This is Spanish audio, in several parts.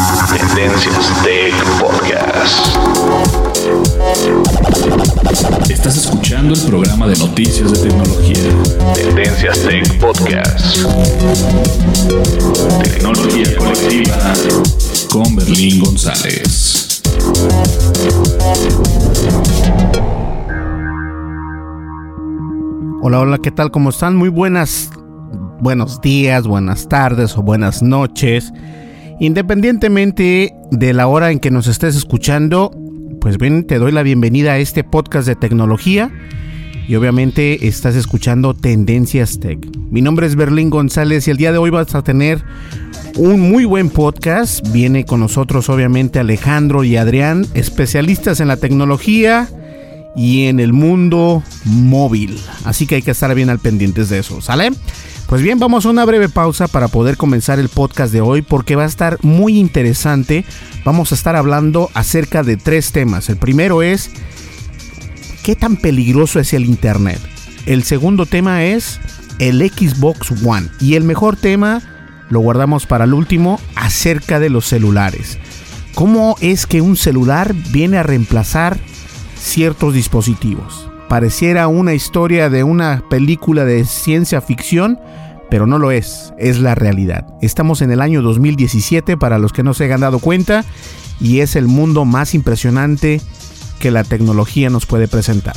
Tendencias Tech Podcast. Estás escuchando el programa de noticias de tecnología. Tendencias Tech Podcast. Tecnología colectiva con Berlín González. Hola, hola, ¿qué tal? ¿Cómo están? Muy buenas, buenos días, buenas tardes o buenas noches. Independientemente de la hora en que nos estés escuchando, pues bien, te doy la bienvenida a este podcast de tecnología y obviamente estás escuchando Tendencias Tech. Mi nombre es Berlín González y el día de hoy vas a tener un muy buen podcast. Viene con nosotros obviamente Alejandro y Adrián, especialistas en la tecnología y en el mundo móvil. Así que hay que estar bien al pendientes de eso, ¿sale? Pues bien, vamos a una breve pausa para poder comenzar el podcast de hoy porque va a estar muy interesante. Vamos a estar hablando acerca de tres temas. El primero es ¿qué tan peligroso es el Internet? El segundo tema es el Xbox One. Y el mejor tema lo guardamos para el último acerca de los celulares. ¿Cómo es que un celular viene a reemplazar ciertos dispositivos? Pareciera una historia de una película de ciencia ficción, pero no lo es, es la realidad. Estamos en el año 2017 para los que no se hayan dado cuenta y es el mundo más impresionante que la tecnología nos puede presentar.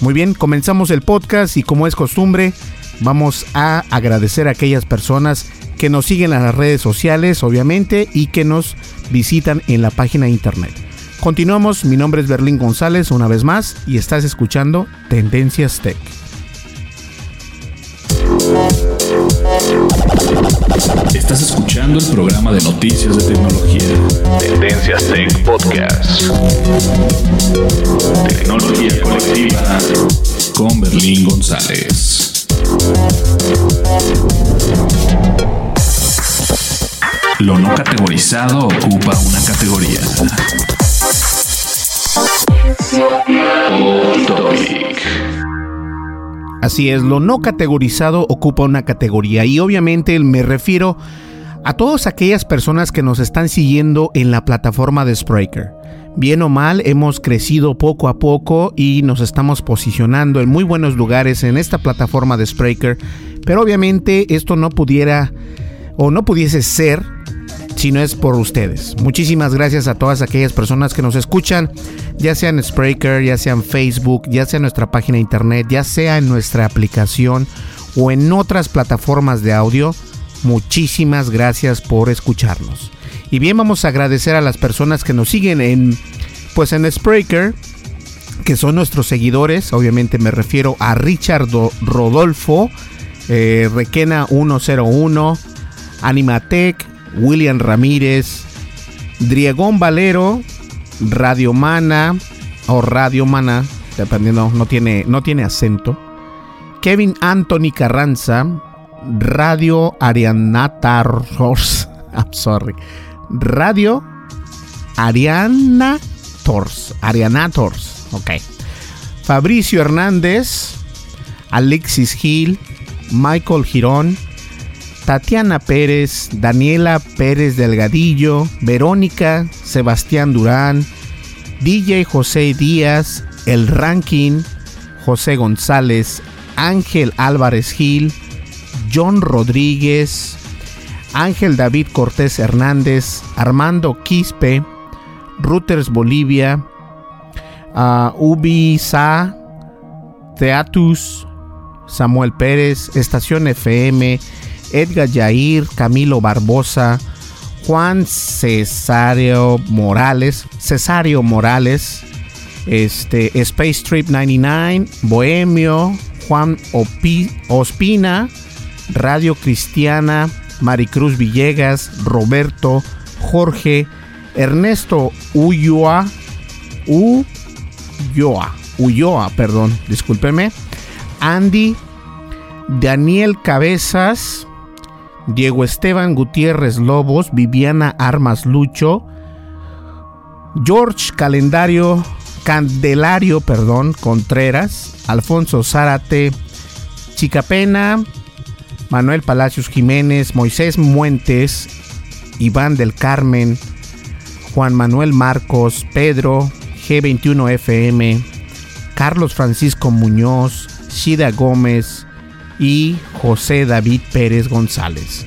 Muy bien, comenzamos el podcast y como es costumbre, vamos a agradecer a aquellas personas que nos siguen en las redes sociales, obviamente, y que nos visitan en la página de internet. Continuamos, mi nombre es Berlín González una vez más y estás escuchando Tendencias Tech. Estás escuchando el programa de noticias de tecnología. Tendencias Tech Podcast. Tecnología colectiva con Berlín González. Lo no categorizado ocupa una categoría. Así es, lo no categorizado ocupa una categoría y obviamente me refiero a todas aquellas personas que nos están siguiendo en la plataforma de Spreaker. Bien o mal, hemos crecido poco a poco y nos estamos posicionando en muy buenos lugares en esta plataforma de Spreaker, pero obviamente esto no pudiera o no pudiese ser si no es por ustedes. Muchísimas gracias a todas aquellas personas que nos escuchan, ya sea en Spreaker, ya sea en Facebook, ya sea en nuestra página de internet, ya sea en nuestra aplicación o en otras plataformas de audio. Muchísimas gracias por escucharnos. Y bien, vamos a agradecer a las personas que nos siguen en pues en Spreaker, que son nuestros seguidores. Obviamente me refiero a Richard Rodolfo, eh, Requena 101, Animatec, William Ramírez, Driegón Valero, Radio Mana o Radio Mana, dependiendo, no tiene, no tiene acento. Kevin Anthony Carranza, Radio Arianatars, I'm sorry, Radio Ariana Tors, Arianators, ok. Fabricio Hernández, Alexis Gil, Michael Girón, Tatiana Pérez, Daniela Pérez Delgadillo, Verónica, Sebastián Durán, DJ José Díaz, El Ranking, José González, Ángel Álvarez Gil, John Rodríguez, Ángel David Cortés Hernández, Armando Quispe, Reuters Bolivia, uh, Ubi Sa, Teatus, Samuel Pérez, Estación FM, Edgar Yair, Camilo Barbosa, Juan Cesario Morales, Cesario Morales, este, Space Trip 99, Bohemio, Juan Ospina, Radio Cristiana, Maricruz Villegas, Roberto, Jorge, Ernesto Ulloa, Ulloa, Ulloa, perdón, discúlpeme, Andy, Daniel Cabezas, Diego Esteban Gutiérrez Lobos, Viviana Armas Lucho, George Calendario, Candelario, perdón, Contreras, Alfonso Zárate, Chicapena, Manuel Palacios Jiménez, Moisés Muentes, Iván del Carmen, Juan Manuel Marcos, Pedro, G21FM, Carlos Francisco Muñoz, Shida Gómez y José David Pérez González.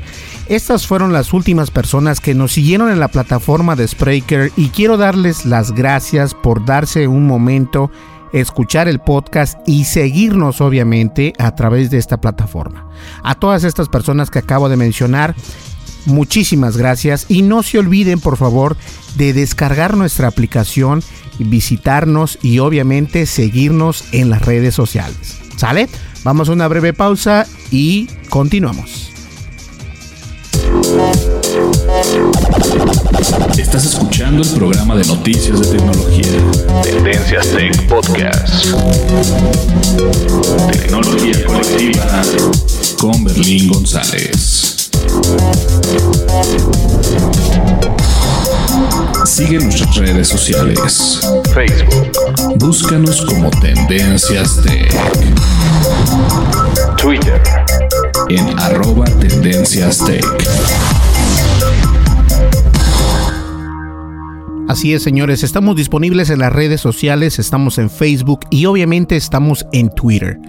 Estas fueron las últimas personas que nos siguieron en la plataforma de Spreaker y quiero darles las gracias por darse un momento, escuchar el podcast y seguirnos obviamente a través de esta plataforma. A todas estas personas que acabo de mencionar, muchísimas gracias y no se olviden por favor de descargar nuestra aplicación, visitarnos y obviamente seguirnos en las redes sociales. ¿Sale? Vamos a una breve pausa y continuamos. Estás escuchando el programa de noticias de tecnología. Tendencias Tech Podcast. Tecnología colectiva con Berlín González. Sigue nuestras redes sociales. Facebook. Búscanos como Tendencias Tech. Twitter. En arroba Tendencias Tech. Así es, señores, estamos disponibles en las redes sociales, estamos en Facebook y obviamente estamos en Twitter.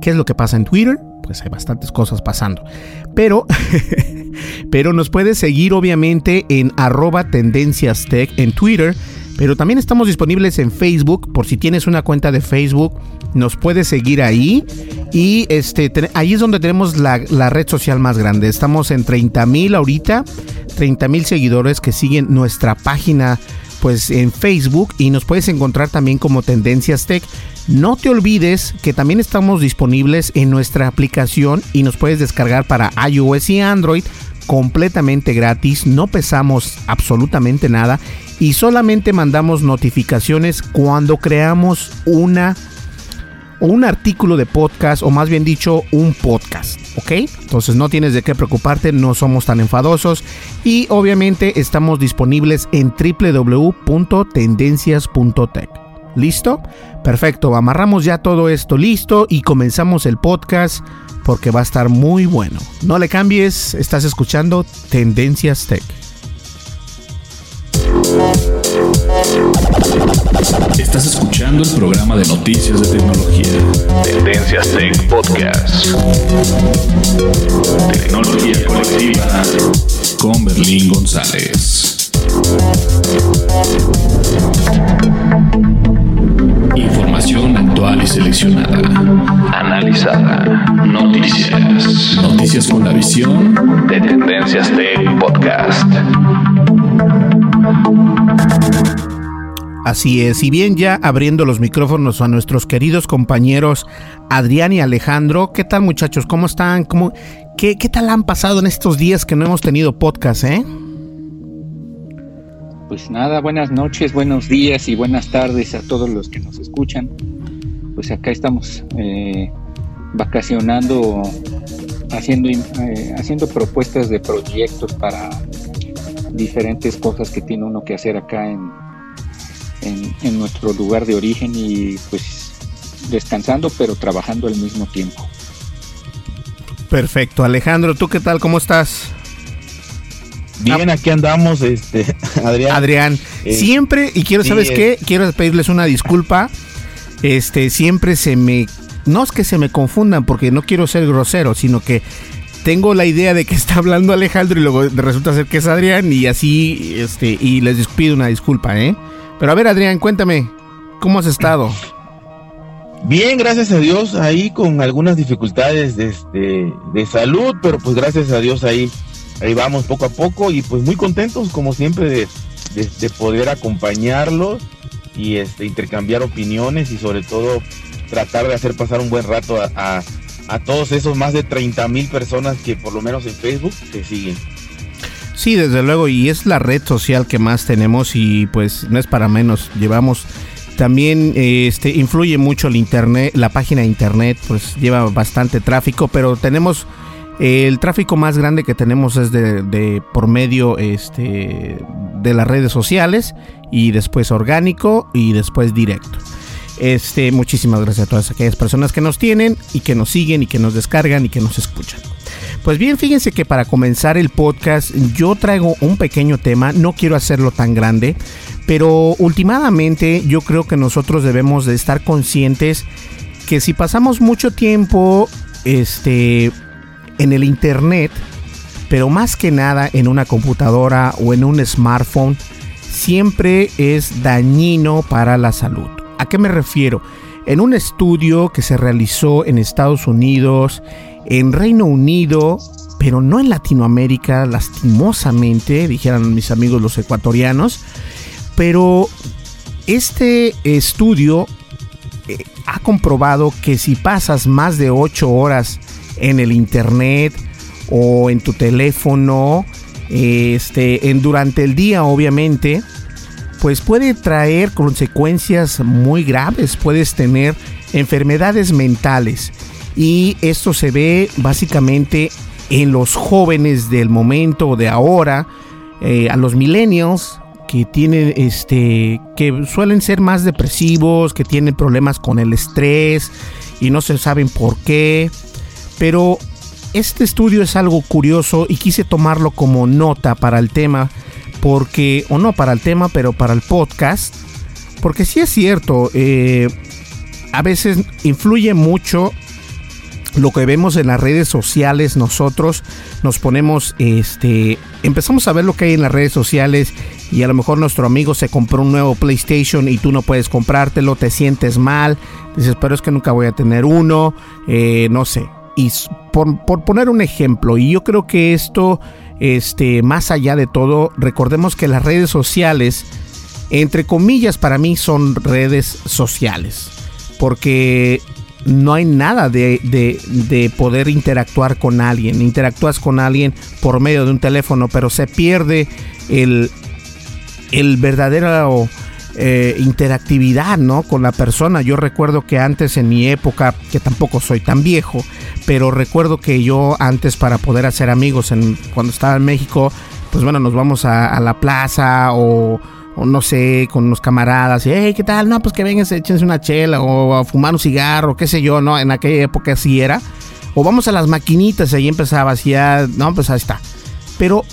¿Qué es lo que pasa en Twitter? Pues hay bastantes cosas pasando. Pero, pero nos puedes seguir obviamente en arroba tendencias tech en Twitter. Pero también estamos disponibles en Facebook. Por si tienes una cuenta de Facebook, nos puedes seguir ahí. Y este, ahí es donde tenemos la, la red social más grande. Estamos en 30 mil ahorita. 30 mil seguidores que siguen nuestra página pues en Facebook y nos puedes encontrar también como Tendencias Tech. No te olvides que también estamos disponibles en nuestra aplicación y nos puedes descargar para iOS y Android completamente gratis, no pesamos absolutamente nada y solamente mandamos notificaciones cuando creamos una un artículo de podcast o más bien dicho un podcast, ¿ok? Entonces no tienes de qué preocuparte, no somos tan enfadosos y obviamente estamos disponibles en www.tendencias.tech. ¿Listo? Perfecto, amarramos ya todo esto listo y comenzamos el podcast porque va a estar muy bueno. No le cambies, estás escuchando Tendencias Tech. Estás escuchando el programa de noticias de tecnología. Tendencias Tech Podcast. Tecnología colectiva con Berlín González. Información actual y seleccionada. Analizada. Noticias. Noticias con la visión de Tendencias Tech Podcast. Así es, y bien ya abriendo los micrófonos a nuestros queridos compañeros Adrián y Alejandro. ¿Qué tal muchachos? ¿Cómo están? ¿Cómo, qué, ¿Qué tal han pasado en estos días que no hemos tenido podcast, eh? Pues nada, buenas noches, buenos días y buenas tardes a todos los que nos escuchan. Pues acá estamos eh, vacacionando, haciendo, eh, haciendo propuestas de proyectos para diferentes cosas que tiene uno que hacer acá en, en, nuestro lugar de origen y pues descansando pero trabajando al mismo tiempo. Perfecto, Alejandro, ¿tú qué tal? ¿Cómo estás? Bien, aquí andamos, este, Adrián. Adrián, eh, siempre, y quiero, ¿sabes qué? Quiero pedirles una disculpa. Este, siempre se me. No es que se me confundan porque no quiero ser grosero, sino que tengo la idea de que está hablando Alejandro y luego resulta ser que es Adrián y así, este, y les pido una disculpa, ¿eh? Pero a ver, Adrián, cuéntame, ¿cómo has estado? Bien, gracias a Dios, ahí con algunas dificultades de, este, de salud, pero pues gracias a Dios ahí, ahí vamos poco a poco y pues muy contentos como siempre de, de, poder acompañarlos y este, intercambiar opiniones y sobre todo tratar de hacer pasar un buen rato a, a, todos esos más de 30 mil personas que por lo menos en Facebook te siguen. Sí, desde luego, y es la red social que más tenemos y pues no es para menos, llevamos también este influye mucho el internet, la página de internet, pues lleva bastante tráfico, pero tenemos el tráfico más grande que tenemos es de, por medio este, de las redes sociales y después orgánico y después directo. Este, muchísimas gracias a todas aquellas personas que nos tienen y que nos siguen y que nos descargan y que nos escuchan. Pues bien, fíjense que para comenzar el podcast yo traigo un pequeño tema, no quiero hacerlo tan grande, pero últimamente yo creo que nosotros debemos de estar conscientes que si pasamos mucho tiempo este en el internet, pero más que nada en una computadora o en un smartphone, siempre es dañino para la salud. ¿A qué me refiero? En un estudio que se realizó en Estados Unidos, en Reino Unido, pero no en Latinoamérica, lastimosamente, dijeran mis amigos los ecuatorianos. Pero este estudio eh, ha comprobado que si pasas más de 8 horas en el internet o en tu teléfono, este, en, durante el día obviamente, pues puede traer consecuencias muy graves. Puedes tener enfermedades mentales y esto se ve básicamente en los jóvenes del momento de ahora, eh, a los millennials que tienen este que suelen ser más depresivos, que tienen problemas con el estrés y no se saben por qué. Pero este estudio es algo curioso y quise tomarlo como nota para el tema porque o no para el tema, pero para el podcast, porque sí es cierto, eh, a veces influye mucho lo que vemos en las redes sociales, nosotros nos ponemos, este, empezamos a ver lo que hay en las redes sociales y a lo mejor nuestro amigo se compró un nuevo PlayStation y tú no puedes comprártelo, te sientes mal, dices, pero es que nunca voy a tener uno, eh, no sé. Y por, por, poner un ejemplo, y yo creo que esto, este, más allá de todo, recordemos que las redes sociales, entre comillas, para mí son redes sociales. Porque no hay nada de, poder interactuar con alguien. Interactúas con alguien por medio de un teléfono, pero se pierde el, el verdadero eh, interactividad ¿no? con la persona. Yo recuerdo que antes en mi época, que tampoco soy tan viejo, pero recuerdo que yo antes para poder hacer amigos en, cuando estaba en México, pues bueno, nos vamos a, la plaza o no sé, con unos camaradas, y, ¿qué tal? No, pues que vengan, échense una chela, o a fumar un cigarro, qué sé yo, ¿no? En aquella época así era. O vamos a las maquinitas, ahí empezaba, así, ya, no, pues ahí está. Pero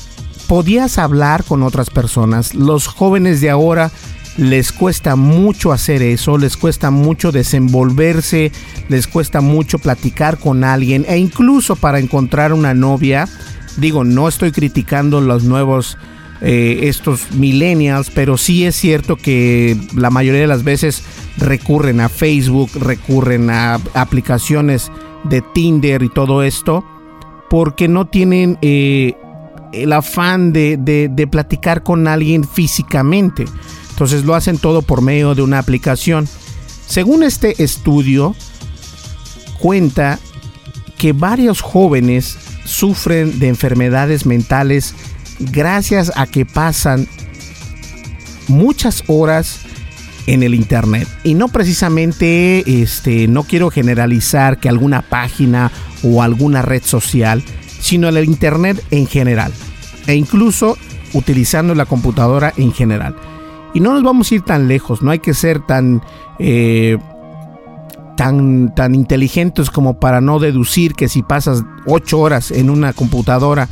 podías hablar con otras personas. Los jóvenes de ahora les cuesta mucho hacer eso, les cuesta mucho desenvolverse, les cuesta mucho platicar con alguien, e incluso para encontrar una novia, digo, no estoy criticando los nuevos eh, estos millennials, pero sí es cierto que la mayoría de las veces recurren a Facebook, recurren a aplicaciones de Tinder y todo esto, porque no tienen eh, el afán de, de, platicar con alguien físicamente. Entonces lo hacen todo por medio de una aplicación. Según este estudio, cuenta que varios jóvenes sufren de enfermedades mentales gracias a que pasan muchas horas en el internet y no precisamente este no quiero generalizar que alguna página o alguna red social sino el internet en general e incluso utilizando la computadora en general y no nos vamos a ir tan lejos no hay que ser tan eh, tan, tan inteligentes como para no deducir que si pasas ocho horas en una computadora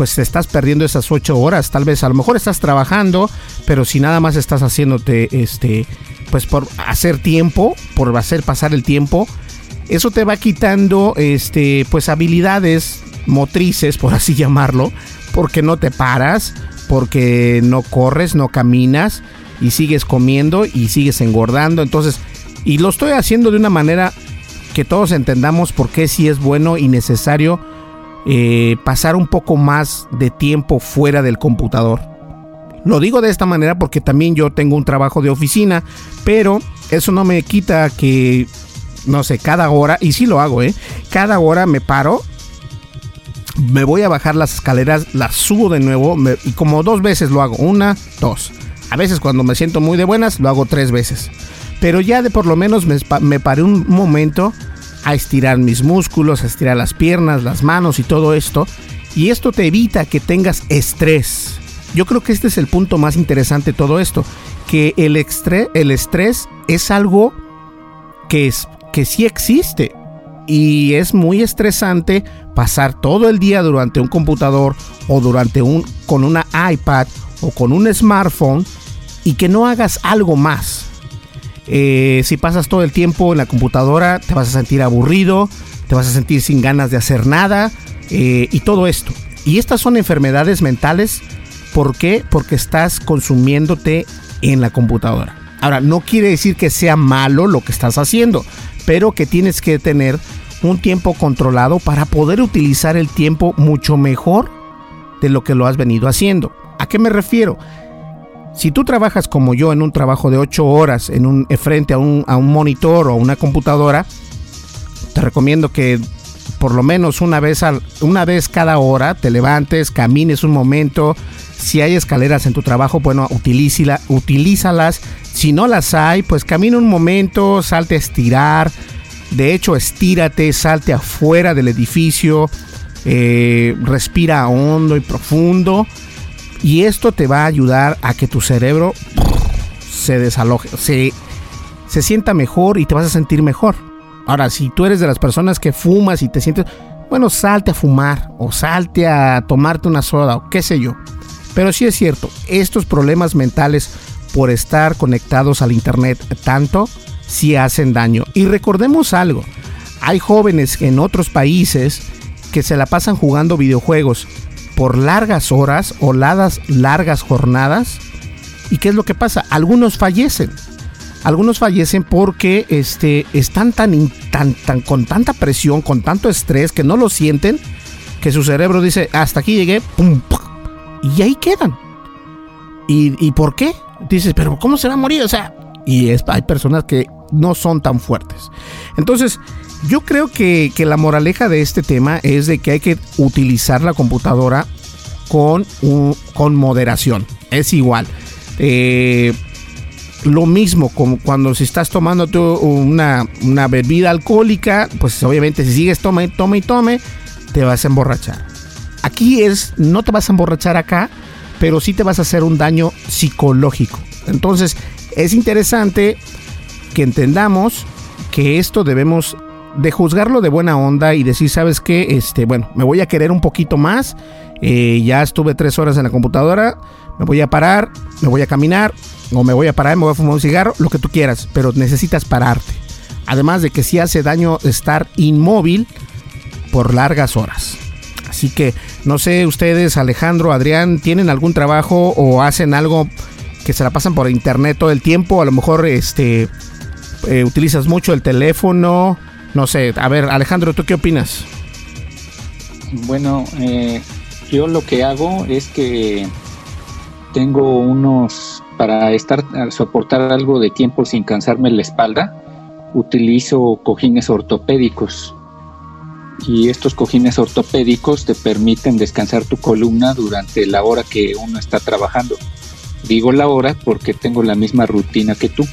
pues te estás perdiendo esas ocho horas. Tal vez a lo mejor estás trabajando, pero si nada más estás haciéndote, este, pues por hacer tiempo, por hacer pasar el tiempo, eso te va quitando, este, pues habilidades motrices, por así llamarlo, porque no te paras, porque no corres, no caminas y sigues comiendo y sigues engordando. Entonces, y lo estoy haciendo de una manera que todos entendamos por qué sí es bueno y necesario eh, pasar un poco más de tiempo fuera del computador. Lo digo de esta manera porque también yo tengo un trabajo de oficina, pero eso no me quita que, no sé, cada hora, y sí lo hago, ¿eh? Cada hora me paro, me voy a bajar las escaleras, las subo de nuevo, y como dos veces lo hago, una, dos. A veces cuando me siento muy de buenas, lo hago tres veces. Pero ya de por lo menos me, me paré un momento a estirar mis músculos, a estirar las piernas, las manos y todo esto. Y esto te evita que tengas estrés. Yo creo que este es el punto más interesante de todo esto, que el, estrés, el estrés es algo que, es, que sí existe y es muy estresante pasar todo el día durante un computador o durante un con una iPad o con un smartphone y que no hagas algo más. Eh, si pasas todo el tiempo en la computadora, te vas a sentir aburrido, te vas a sentir sin ganas de hacer nada eh, y todo esto. Y estas son enfermedades mentales. ¿Por qué? Porque estás consumiéndote en la computadora. Ahora, no quiere decir que sea malo lo que estás haciendo, pero que tienes que tener un tiempo controlado para poder utilizar el tiempo mucho mejor de lo que lo has venido haciendo. ¿A qué me refiero? Si tú trabajas como yo en un trabajo de 8 horas en un, eh, frente a un, a un monitor o una computadora, te recomiendo que por lo menos una vez, al, una vez cada hora te levantes, camines un momento. Si hay escaleras en tu trabajo, bueno, utilízala, utilízalas. Si no las hay, pues camina un momento, salte a estirar. De hecho, estírate, salte afuera del edificio, eh, respira hondo y profundo y esto te va a ayudar a que tu cerebro se desaloje, se, se sienta mejor y te vas a sentir mejor. Ahora, si tú eres de las personas que fumas y te sientes, bueno, salte a fumar o salte a tomarte una soda o qué sé yo. Pero sí es cierto, estos problemas mentales por estar conectados al Internet tanto, sí hacen daño. Y recordemos algo, hay jóvenes en otros países que se la pasan jugando videojuegos por largas horas o largas jornadas. ¿Y qué es lo que pasa? Algunos fallecen. Algunos fallecen porque este, están tan, tan, tan, con tanta presión, con tanto estrés que no lo sienten, que su cerebro dice, hasta aquí llegué, pum, y ahí quedan. ¿Y, por qué? Dices, pero ¿cómo se va a morir? O sea, y hay personas que no son tan fuertes. Entonces, yo creo que, la moraleja de este tema es de que hay que utilizar la computadora con, con moderación. Es igual. Eh, lo mismo como cuando si estás tomando una, una, bebida alcohólica, pues obviamente si sigues tome, tome y tome, te vas a emborrachar. Aquí es, no te vas a emborrachar acá, pero sí te vas a hacer un daño psicológico. Entonces, es interesante que entendamos que esto debemos de juzgarlo de buena onda y decir, ¿sabes qué? Este, bueno, me voy a querer un poquito más. Eh, ya estuve tres horas en la computadora. Me voy a parar, me voy a caminar, o me voy a parar, me voy a fumar un cigarro, lo que tú quieras, pero necesitas pararte. Además de que si hace daño estar inmóvil por largas horas. Así que no sé, ustedes, Alejandro, Adrián, ¿tienen algún trabajo o hacen algo que se la pasan por internet todo el tiempo? A lo mejor este eh, utilizas mucho el teléfono no sé, a ver, Alejandro, ¿tú qué opinas? Bueno, eh, yo lo que hago es que tengo unos para estar soportar algo de tiempo sin cansarme la espalda, utilizo cojines ortopédicos. Y estos cojines ortopédicos te permiten descansar tu columna durante la hora que uno está trabajando. Digo la hora porque tengo la misma rutina que tú.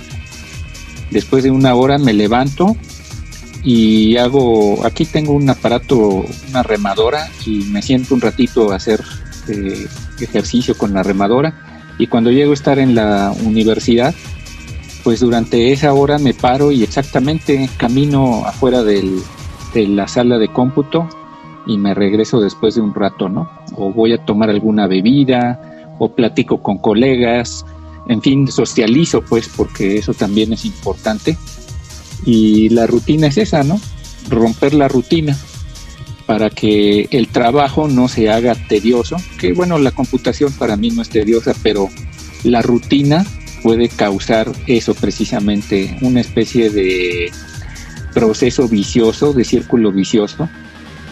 Después de una hora me levanto y hago, aquí tengo un aparato, una remadora y me siento un ratito a hacer eh, ejercicio con la remadora y cuando llego a estar en la universidad, pues durante esa hora me paro y exactamente camino afuera de la sala de cómputo y me regreso después de un rato, ¿no? O voy a tomar alguna bebida, o platico con colegas, en fin, socializo, pues, porque eso también es importante. Y la rutina es esa, ¿no? Romper la rutina para que el trabajo no se haga tedioso, que bueno, la computación para mí no es tediosa, pero la rutina puede causar eso precisamente, una especie de proceso vicioso, de círculo vicioso,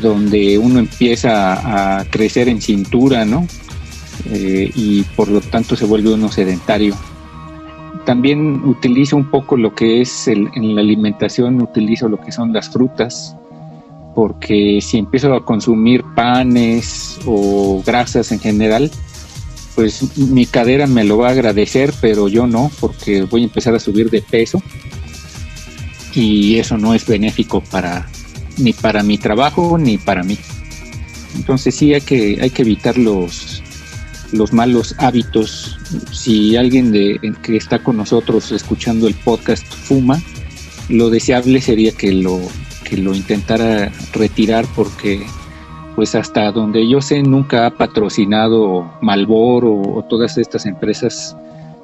donde uno empieza a crecer en cintura, ¿no? Eh, y por lo tanto se vuelve uno sedentario. También utilizo un poco lo que es en la alimentación, utilizo lo que son las frutas, porque si empiezo a consumir panes o grasas en general, pues mi cadera me lo va a agradecer, pero yo no, porque voy a empezar a subir de peso y eso no es benéfico para ni para mi trabajo ni para mí. Entonces sí hay que, hay que evitar los, los malos hábitos. Si alguien que está con nosotros escuchando el podcast fuma, lo deseable sería que lo, que lo intentara retirar porque pues hasta donde yo sé nunca ha patrocinado Malboro o, todas estas empresas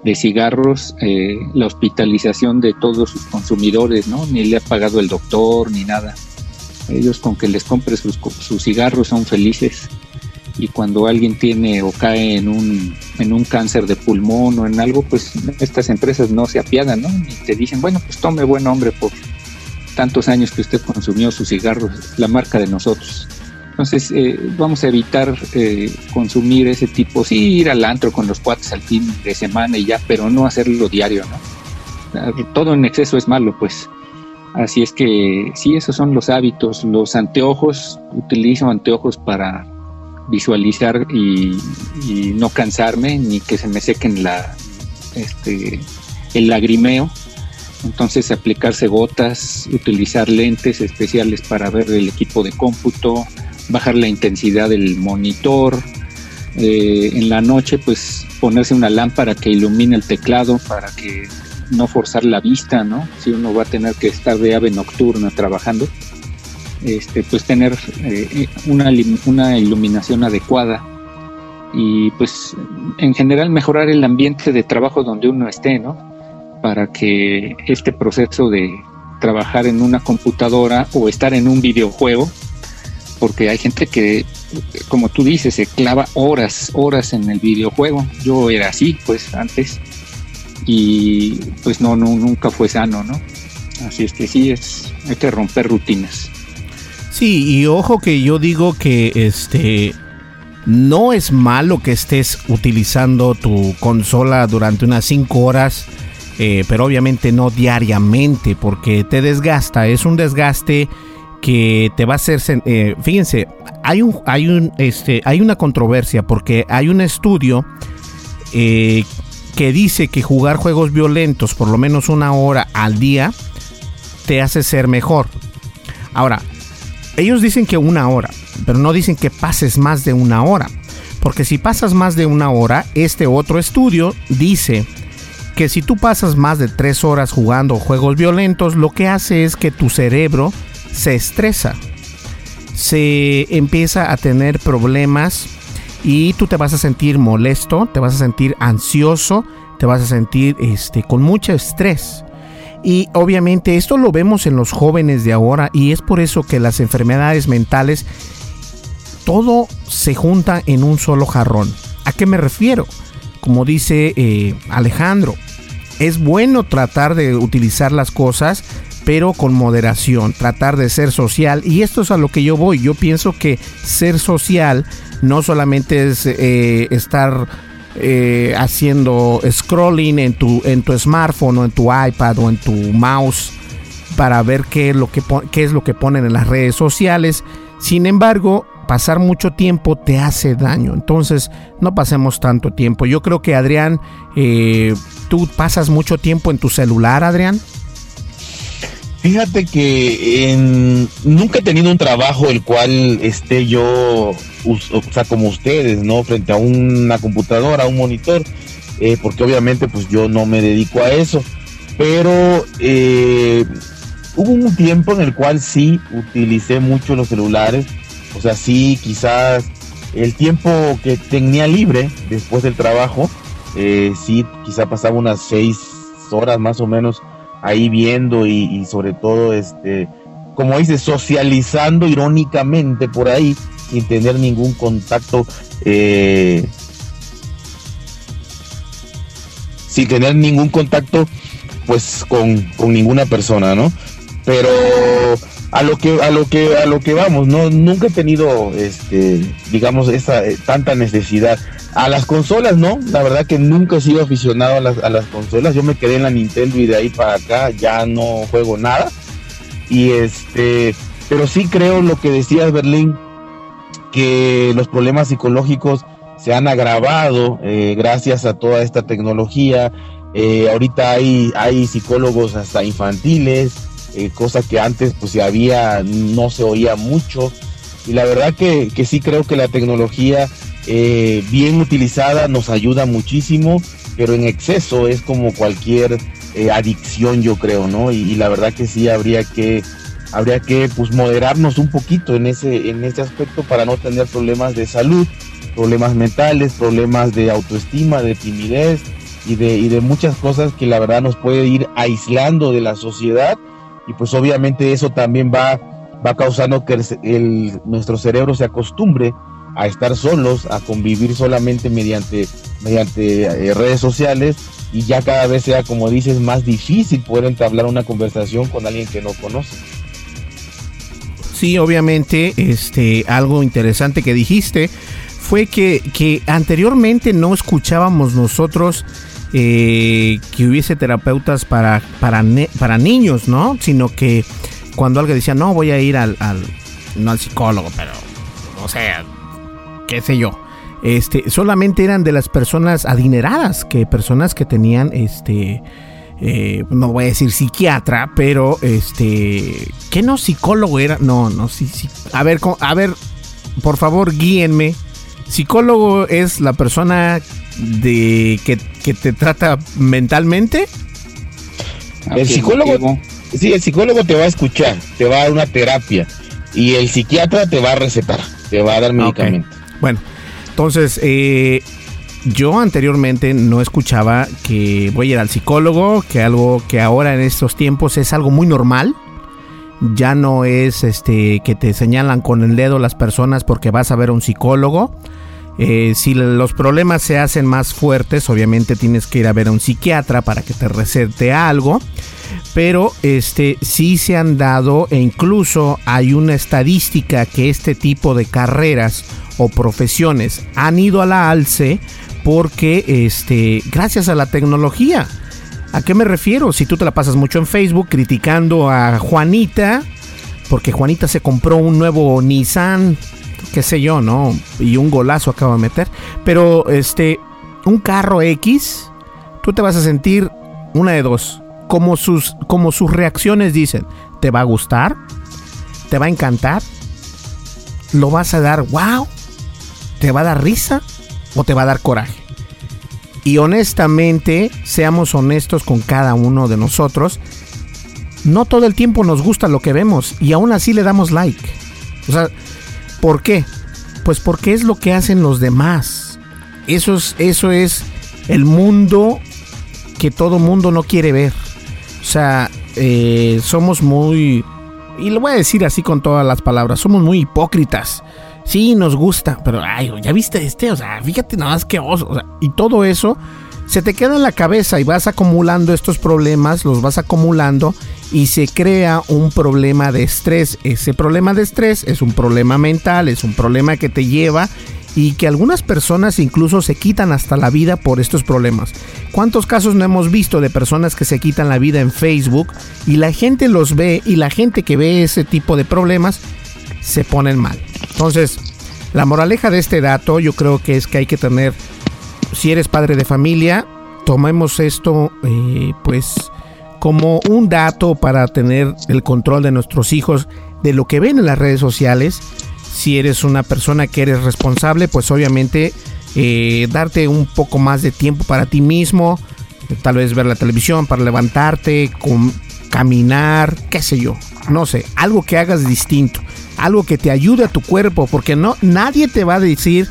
de cigarros eh, la hospitalización de todos sus consumidores, ¿no? Ni le ha pagado el doctor ni nada. Ellos con que les compre sus, sus cigarros son felices y cuando alguien tiene o cae en un, en un cáncer de pulmón o en algo, pues estas empresas no se apiadan, ¿no? Y te dicen, bueno, pues tome buen hombre por tantos años que usted consumió sus cigarros, la marca de nosotros. Entonces, eh, vamos a evitar eh, consumir ese tipo, sí, ir al antro con los cuates al fin de semana y ya, pero no hacerlo diario, ¿no? Todo en exceso es malo, pues. Así es que sí, esos son los hábitos. Los anteojos, utilizo anteojos para visualizar y, no cansarme, ni que se me sequen la, este, el lagrimeo entonces aplicarse gotas, utilizar lentes especiales para ver el equipo de cómputo, bajar la intensidad del monitor. Eh, en la noche pues ponerse una lámpara que ilumine el teclado para que no forzar la vista, ¿no? Si uno va a tener que estar de ave nocturna trabajando, este, pues tener eh, una, una iluminación adecuada y pues en general mejorar el ambiente de trabajo donde uno esté, ¿no? para que este proceso de trabajar en una computadora o estar en un videojuego, porque hay gente que, como tú dices, se clava horas, horas en el videojuego. Yo era así, pues antes, y pues no, no nunca fue sano, ¿no? Así es que sí, es, hay que romper rutinas. Sí, y ojo que yo digo que este no es malo que estés utilizando tu consola durante unas 5 horas eh, pero obviamente no diariamente porque te desgasta, es un desgaste que te va a hacer, eh, fíjense, hay un, hay un, este, hay una controversia porque hay un estudio eh, que dice que jugar juegos violentos por lo menos una hora al día te hace ser mejor. Ahora, ellos dicen que una hora, pero no dicen que pases más de una hora. Porque si pasas más de una hora, este otro estudio dice que si tú pasas más de tres horas jugando juegos violentos, lo que hace es que tu cerebro se estresa, se empieza a tener problemas y tú te vas a sentir molesto, te vas a sentir ansioso, te vas a sentir este, con mucho estrés. Y obviamente esto lo vemos en los jóvenes de ahora y es por eso que las enfermedades mentales, todo se junta en un solo jarrón. ¿A qué me refiero? como dice eh, Alejandro, es bueno tratar de utilizar las cosas, pero con moderación, tratar de ser social. Y esto es a lo que yo voy. Yo pienso que ser social no solamente es eh, estar eh, haciendo scrolling en tu, en tu smartphone o en tu iPad o en tu mouse para ver qué es, lo que, qué es lo que ponen en las redes sociales. Sin embargo, pasar mucho tiempo te hace daño. Entonces, no pasemos tanto tiempo. Yo creo que Adrián, eh, tú pasas mucho tiempo en tu celular, Adrián. Fíjate que nunca he tenido un trabajo el cual esté yo, o sea, como ustedes, ¿no? Frente a una computadora, a un monitor, eh, porque obviamente pues yo no me dedico a eso. Pero eh, hubo un tiempo en el cual sí utilicé mucho los celulares, o sea, sí, quizás el tiempo que tenía libre después del trabajo, eh, sí, quizá pasaba unas seis horas más o menos ahí viendo y, sobre todo, este, como dice, socializando irónicamente por ahí, sin tener ningún contacto, eh, sin tener ningún contacto, pues con, con ninguna persona, ¿no? Pero a lo que a lo que a lo que vamos no nunca he tenido este digamos esa eh, tanta necesidad a las consolas no. La verdad que nunca he sido aficionado a las, a las consolas. Yo me quedé en la Nintendo y de ahí para acá ya no juego nada. Y este pero sí creo lo que decías Berlín que los problemas psicológicos se han agravado eh, gracias a toda esta tecnología. Eh, ahorita hay hay psicólogos hasta infantiles eh, cosa que antes pues si había no se oía mucho. Y la verdad que, que sí creo que la tecnología eh, bien utilizada nos ayuda muchísimo pero en exceso es como cualquier eh, adicción yo creo no y, la verdad que sí habría que habría que pues moderarnos un poquito en ese en ese aspecto para no tener problemas de salud problemas mentales problemas de autoestima de timidez y de, y de muchas cosas que la verdad nos puede ir aislando de la sociedad. Y pues obviamente eso también va, va causando que el, nuestro cerebro se acostumbre a estar solos, a convivir solamente mediante, mediante eh, redes sociales y ya cada vez sea, como dices, más difícil poder entablar una conversación con alguien que no conoce. Sí, obviamente, este, algo interesante que dijiste fue que, que anteriormente no escuchábamos nosotros eh, que hubiese terapeutas para, para, para niños, ¿no? Sino que cuando alguien decía, no, voy a ir al, no al psicólogo, pero, o sea, qué sé yo. Este, solamente eran de las personas adineradas, que personas que tenían, este, eh, no voy a decir psiquiatra, pero, este, ¿qué no psicólogo era? No, no, sí, sí. A ver, a ver, por favor, guíenme. Psicólogo es la persona de que, te trata mentalmente? El psicólogo, sí, el psicólogo te va a escuchar, te va a dar una terapia y el psiquiatra te va a recetar, te va a dar medicamento. Bueno, entonces eh, yo anteriormente no escuchaba que voy a ir al psicólogo, que algo que ahora en estos tiempos es algo muy normal. Ya no es este que te señalan con el dedo las personas porque vas a ver a un psicólogo eh, si los problemas se hacen más fuertes, obviamente tienes que ir a ver a un psiquiatra para que te recete algo. Pero este sí se han dado e incluso hay una estadística que este tipo de carreras o profesiones han ido a la alce porque este gracias a la tecnología. ¿A qué me refiero? Si tú te la pasas mucho en Facebook criticando a Juanita porque Juanita se compró un nuevo Nissan qué sé yo, ¿no? Y un golazo acaba de meter. Pero este, un carro X, tú te vas a sentir una de dos. Como sus, como sus reacciones dicen, ¿te va a gustar? ¿Te va a encantar? ¿Lo vas a dar wow? ¿Te va a dar risa? ¿O te va a dar coraje? Y honestamente, seamos honestos con cada uno de nosotros. No todo el tiempo nos gusta lo que vemos y aún así le damos like. O sea, ¿Por qué? Pues porque es lo que hacen los demás. Eso es, eso es el mundo que todo mundo no quiere ver. O sea, eh, somos muy... Y lo voy a decir así con todas las palabras. Somos muy hipócritas. Sí, nos gusta, pero ay, ya viste este, o sea, fíjate nada más que oso. Y todo eso se te queda en la cabeza y vas acumulando estos problemas, los vas acumulando y se crea un problema de estrés. Ese problema de estrés es un problema mental, es un problema que te lleva y que algunas personas incluso se quitan hasta la vida por estos problemas. ¿Cuántos casos no hemos visto de personas que se quitan la vida en Facebook y la gente los ve y la gente que ve ese tipo de problemas se ponen mal? Entonces, la moraleja de este dato yo creo que es que hay que tener, si eres padre de familia, tomemos esto eh, pues como un dato para tener el control de nuestros hijos de lo que ven en las redes sociales. Si eres una persona que eres responsable, pues obviamente eh, darte un poco más de tiempo para ti mismo, tal vez ver la televisión, para levantarte, caminar, qué sé yo, no sé, algo que hagas distinto, algo que te ayude a tu cuerpo, porque no, nadie te va a decir,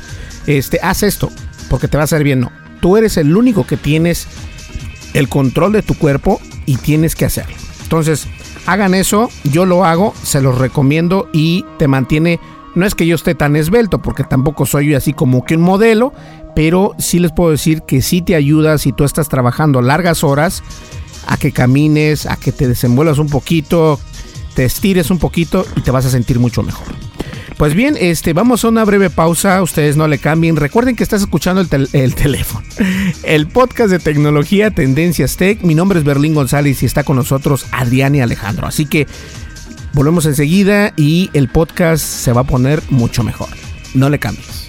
este, haz esto, porque te va a hacer bien, no, tú eres el único que tienes el control de tu cuerpo y tienes que hacerlo. Entonces, hagan eso, yo lo hago, se los recomiendo y te mantiene no es que yo esté tan esbelto, porque tampoco soy así como que un modelo, pero sí les puedo decir que sí te ayuda si tú estás trabajando largas horas a que camines, a que te desenvuelvas un poquito, te estires un poquito y te vas a sentir mucho mejor. Pues bien, este, vamos a una breve pausa, ustedes no le cambien. Recuerden que estás escuchando el, el, teléfono, el podcast de tecnología Tendencias Tech. Mi nombre es Berlín González y está con nosotros Adrián y Alejandro. Así que Volvemos enseguida y el podcast se va a poner mucho mejor. No le cambies.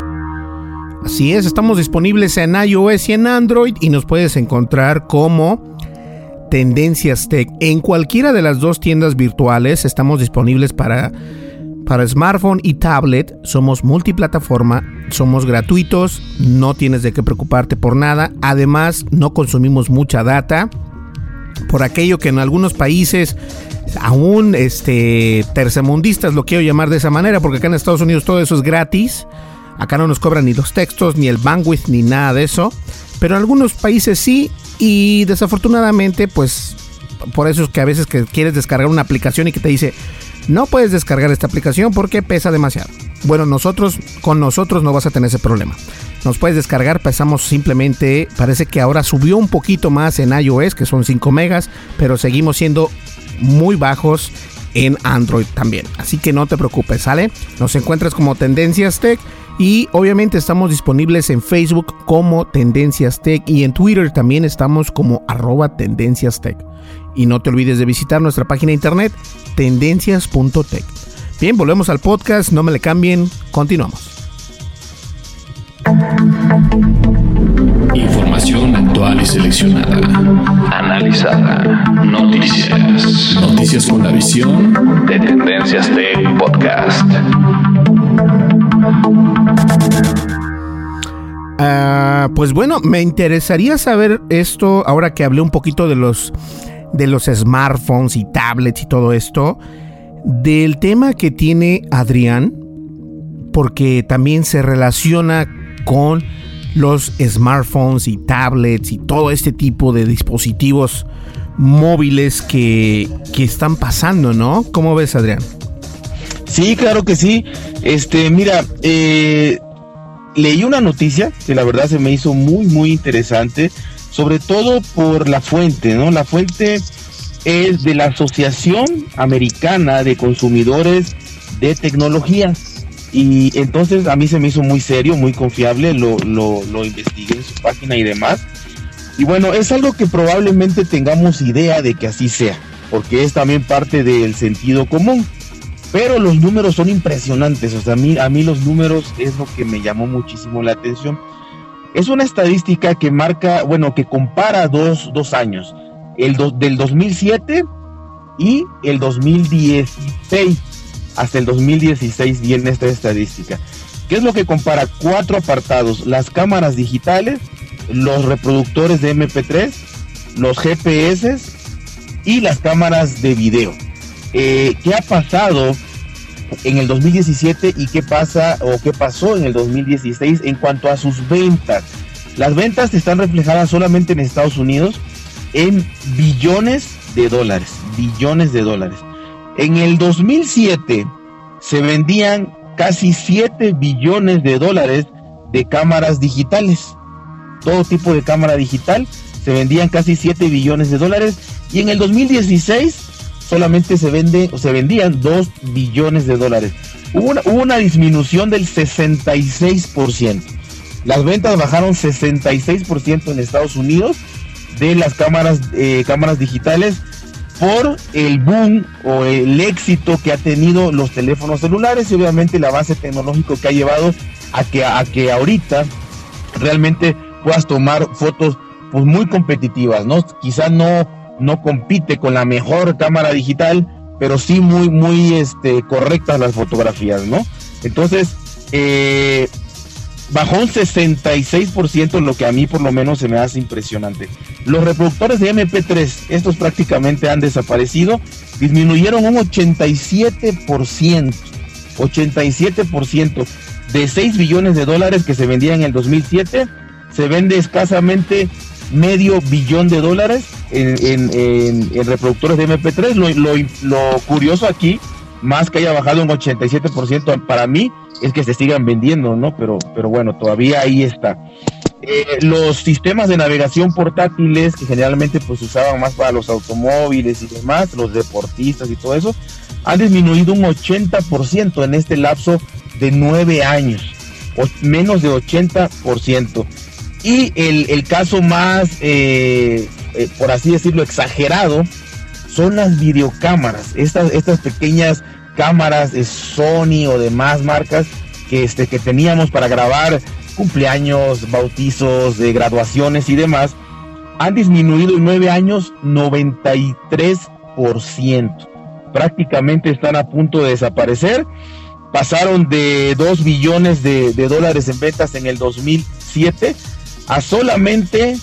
Así es, estamos disponibles en iOS y en Android y nos puedes encontrar como Tendencias Tech. En cualquiera de las dos tiendas virtuales estamos disponibles para, para smartphone y tablet. Somos multiplataforma, somos gratuitos, no tienes de qué preocuparte por nada. Además, no consumimos mucha data. Por aquello que en algunos países aún este, tercermundistas, lo quiero llamar de esa manera, porque acá en Estados Unidos todo eso es gratis. Acá no nos cobran ni los textos, ni el bandwidth, ni nada de eso. Pero en algunos países sí, y desafortunadamente, pues por eso es que a veces que quieres descargar una aplicación y que te dice, no puedes descargar esta aplicación porque pesa demasiado. Bueno, nosotros, con nosotros no vas a tener ese problema. Nos puedes descargar, pesamos simplemente, parece que ahora subió un poquito más en iOS, que son 5 megas, pero seguimos siendo muy bajos en Android también. Así que no te preocupes, ¿sale? Nos encuentras como Tendencias Tech y obviamente estamos disponibles en Facebook como Tendencias Tech y en Twitter también estamos como arroba Tendencias Tech. Y no te olvides de visitar nuestra página de internet tendencias.tech. Bien, volvemos al podcast, no me le cambien, continuamos. Información actual y seleccionada. Analizada. Noticias. Noticias con la visión de Tendencias Tech Podcast. Ah, pues bueno, me interesaría saber esto ahora que hablé un poquito de los de los smartphones y tablets y todo esto, del tema que tiene Adrián, porque también se relaciona con los smartphones y tablets y todo este tipo de dispositivos móviles que, están pasando, ¿no? ¿Cómo ves, Adrián? Sí, claro que sí. Este, mira, eh, leí una noticia que la verdad se me hizo muy, muy interesante, sobre todo por la fuente, ¿no? La fuente es de la Asociación Americana de Consumidores de Tecnología. Y entonces a mí se me hizo muy serio, muy confiable, lo, lo, lo investigué en su página y demás. Y bueno, es algo que probablemente tengamos idea de que así sea, porque es también parte del sentido común. Pero los números son impresionantes, o sea, a mí, los números es lo que me llamó muchísimo la atención. Es una estadística que marca, bueno, que compara dos, dos años, el del 2007 y el 2016 hasta el 2016 viene esta estadística. ¿Qué es lo que compara? Cuatro apartados, las cámaras digitales, los reproductores de MP3, los GPS y las cámaras de video. Eh, ¿Qué ha pasado en el 2017 y qué pasa o qué pasó en el 2016 en cuanto a sus ventas. Las ventas están reflejadas solamente en Estados Unidos en billones de dólares, billones de dólares. En el 2007 se vendían casi 7 billones de dólares de cámaras digitales. Todo tipo de cámara digital se vendían casi 7 billones de dólares y en el 2016 solamente se vende o se vendían 2 billones de dólares. Hubo una, disminución del 66%. Las ventas bajaron 66% en Estados Unidos de las cámaras, eh, cámaras digitales por el boom o el éxito que ha tenido los teléfonos celulares y obviamente el avance tecnológico que ha llevado a que, a que ahorita realmente puedas tomar fotos pues muy competitivas, ¿no? Quizá no, no compite con la mejor cámara digital, pero sí muy, muy este, correctas las fotografías, ¿no? Entonces, eh, bajó un 66%, lo que a mí por lo menos se me hace impresionante. Los reproductores de MP3, estos prácticamente han desaparecido, disminuyeron un 87%, 87% de 6 billones de dólares que se vendían en el 2007, se vende escasamente medio billón de dólares en, reproductores de MP3. Lo, curioso aquí, más que haya bajado un 87% para mí, es que se sigan vendiendo, ¿no? Pero, pero bueno, todavía ahí está. Eh, los sistemas de navegación portátiles que generalmente pues usaban más para los automóviles y demás, los deportistas y todo eso, han disminuido un 80% en este lapso de nueve años, o menos de 80%. Y el, caso más, eh, eh, por así decirlo, exagerado, son las videocámaras, estas, estas pequeñas cámaras de Sony o de más marcas que, este, que teníamos para grabar cumpleaños, bautizos, de graduaciones y demás, han disminuido en nueve años 93%. Prácticamente están a punto de desaparecer. Pasaron de 2 billones de, de dólares en ventas en el 2007 a solamente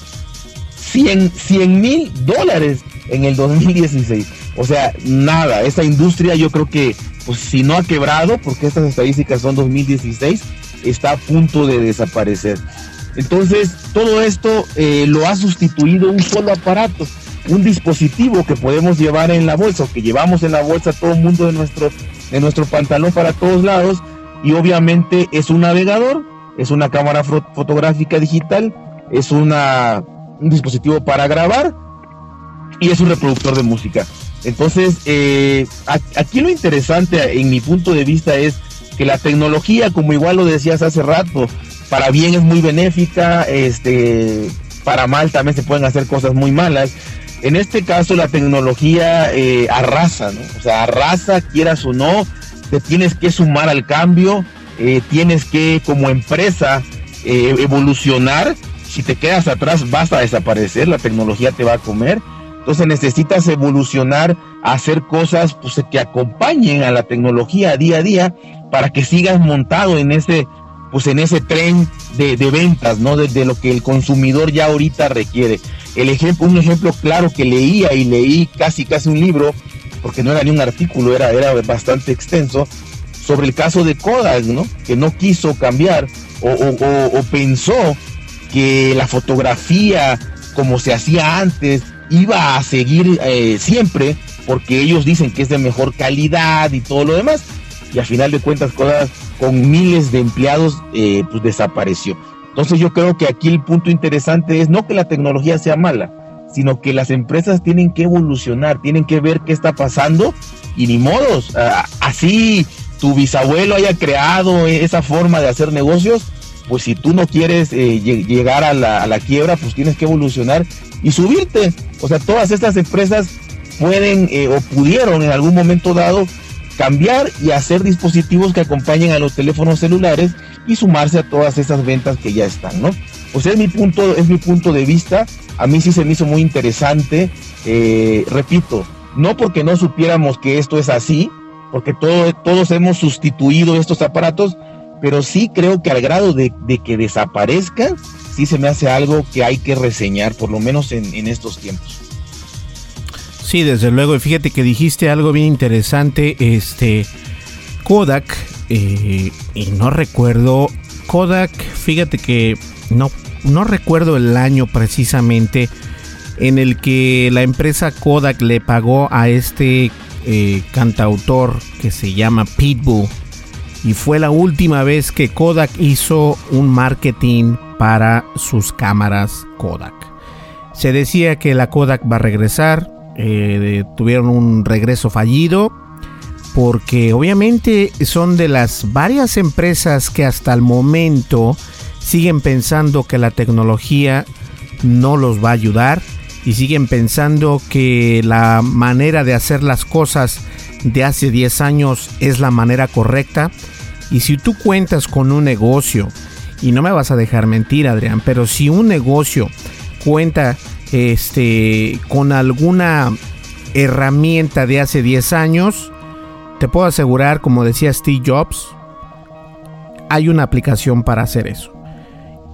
100 mil dólares en el 2016. O sea, nada, esa industria yo creo que, pues si no ha quebrado, porque estas estadísticas son 2016, está a punto de desaparecer. Entonces, todo esto eh, lo ha sustituido un solo aparato, un dispositivo que podemos llevar en la bolsa, o que llevamos en la bolsa todo el mundo de nuestro, de nuestro pantalón para todos lados, y obviamente es un navegador es una cámara fotográfica digital, es una, un dispositivo para grabar y es un reproductor de música. Entonces, eh, aquí lo interesante en mi punto de vista es que la tecnología, como igual lo decías hace rato, para bien es muy benéfica, este, para mal también se pueden hacer cosas muy malas. En este caso la tecnología eh, arrasa, ¿no? O sea, arrasa, quieras o no, te tienes que sumar al cambio eh, tienes que como empresa eh, evolucionar. Si te quedas atrás vas a desaparecer, la tecnología te va a comer. Entonces necesitas evolucionar, hacer cosas pues, que acompañen a la tecnología día a día para que sigas montado en ese, pues, en ese tren de, ventas, ¿no? De, lo que el consumidor ya ahorita requiere. El ejemplo, un ejemplo claro que leía y leí casi casi un libro, porque no era ni un artículo, era, era bastante extenso, sobre el caso de Kodak, ¿no? Que no quiso cambiar o, pensó que la fotografía como se hacía antes iba a seguir eh, siempre porque ellos dicen que es de mejor calidad y todo lo demás y al final de cuentas Kodak con miles de empleados eh, pues desapareció. Entonces yo creo que aquí el punto interesante es no que la tecnología sea mala, sino que las empresas tienen que evolucionar, tienen que ver qué está pasando y ni modos, así tu bisabuelo haya creado esa forma de hacer negocios, pues si tú no quieres eh, llegar a la, quiebra, pues tienes que evolucionar y subirte. O sea, todas estas empresas pueden eh, o pudieron en algún momento dado cambiar y hacer dispositivos que acompañen a los teléfonos celulares y sumarse a todas esas ventas que ya están, ¿no? Pues es mi punto, es mi punto de vista. A mí sí se me hizo muy interesante. Eh, repito, no porque no supiéramos que esto es así, porque todos hemos sustituido estos aparatos, pero sí creo que al grado de, que desaparezcan, sí se me hace algo que hay que reseñar, por lo menos en, estos tiempos. Sí, desde luego, y fíjate que dijiste algo bien interesante, este, Kodak, eh, y no recuerdo, Kodak, fíjate que no, no recuerdo el año precisamente en el que la empresa Kodak le pagó a este eh, cantautor que se llama Pitbull. Y fue la última vez que Kodak hizo un marketing para sus cámaras Kodak. Se decía que la Kodak va a regresar. Eh, tuvieron un regreso fallido. Porque obviamente son de las varias empresas que hasta el momento siguen pensando que la tecnología no los va a ayudar y siguen pensando que la manera de hacer las cosas de hace 10 años es la manera correcta. Y si tú cuentas con un negocio, y no me vas a dejar mentir Adrián, pero si un negocio cuenta este, con alguna herramienta de hace 10 años, te puedo asegurar, como decía Steve Jobs, hay una aplicación para hacer eso.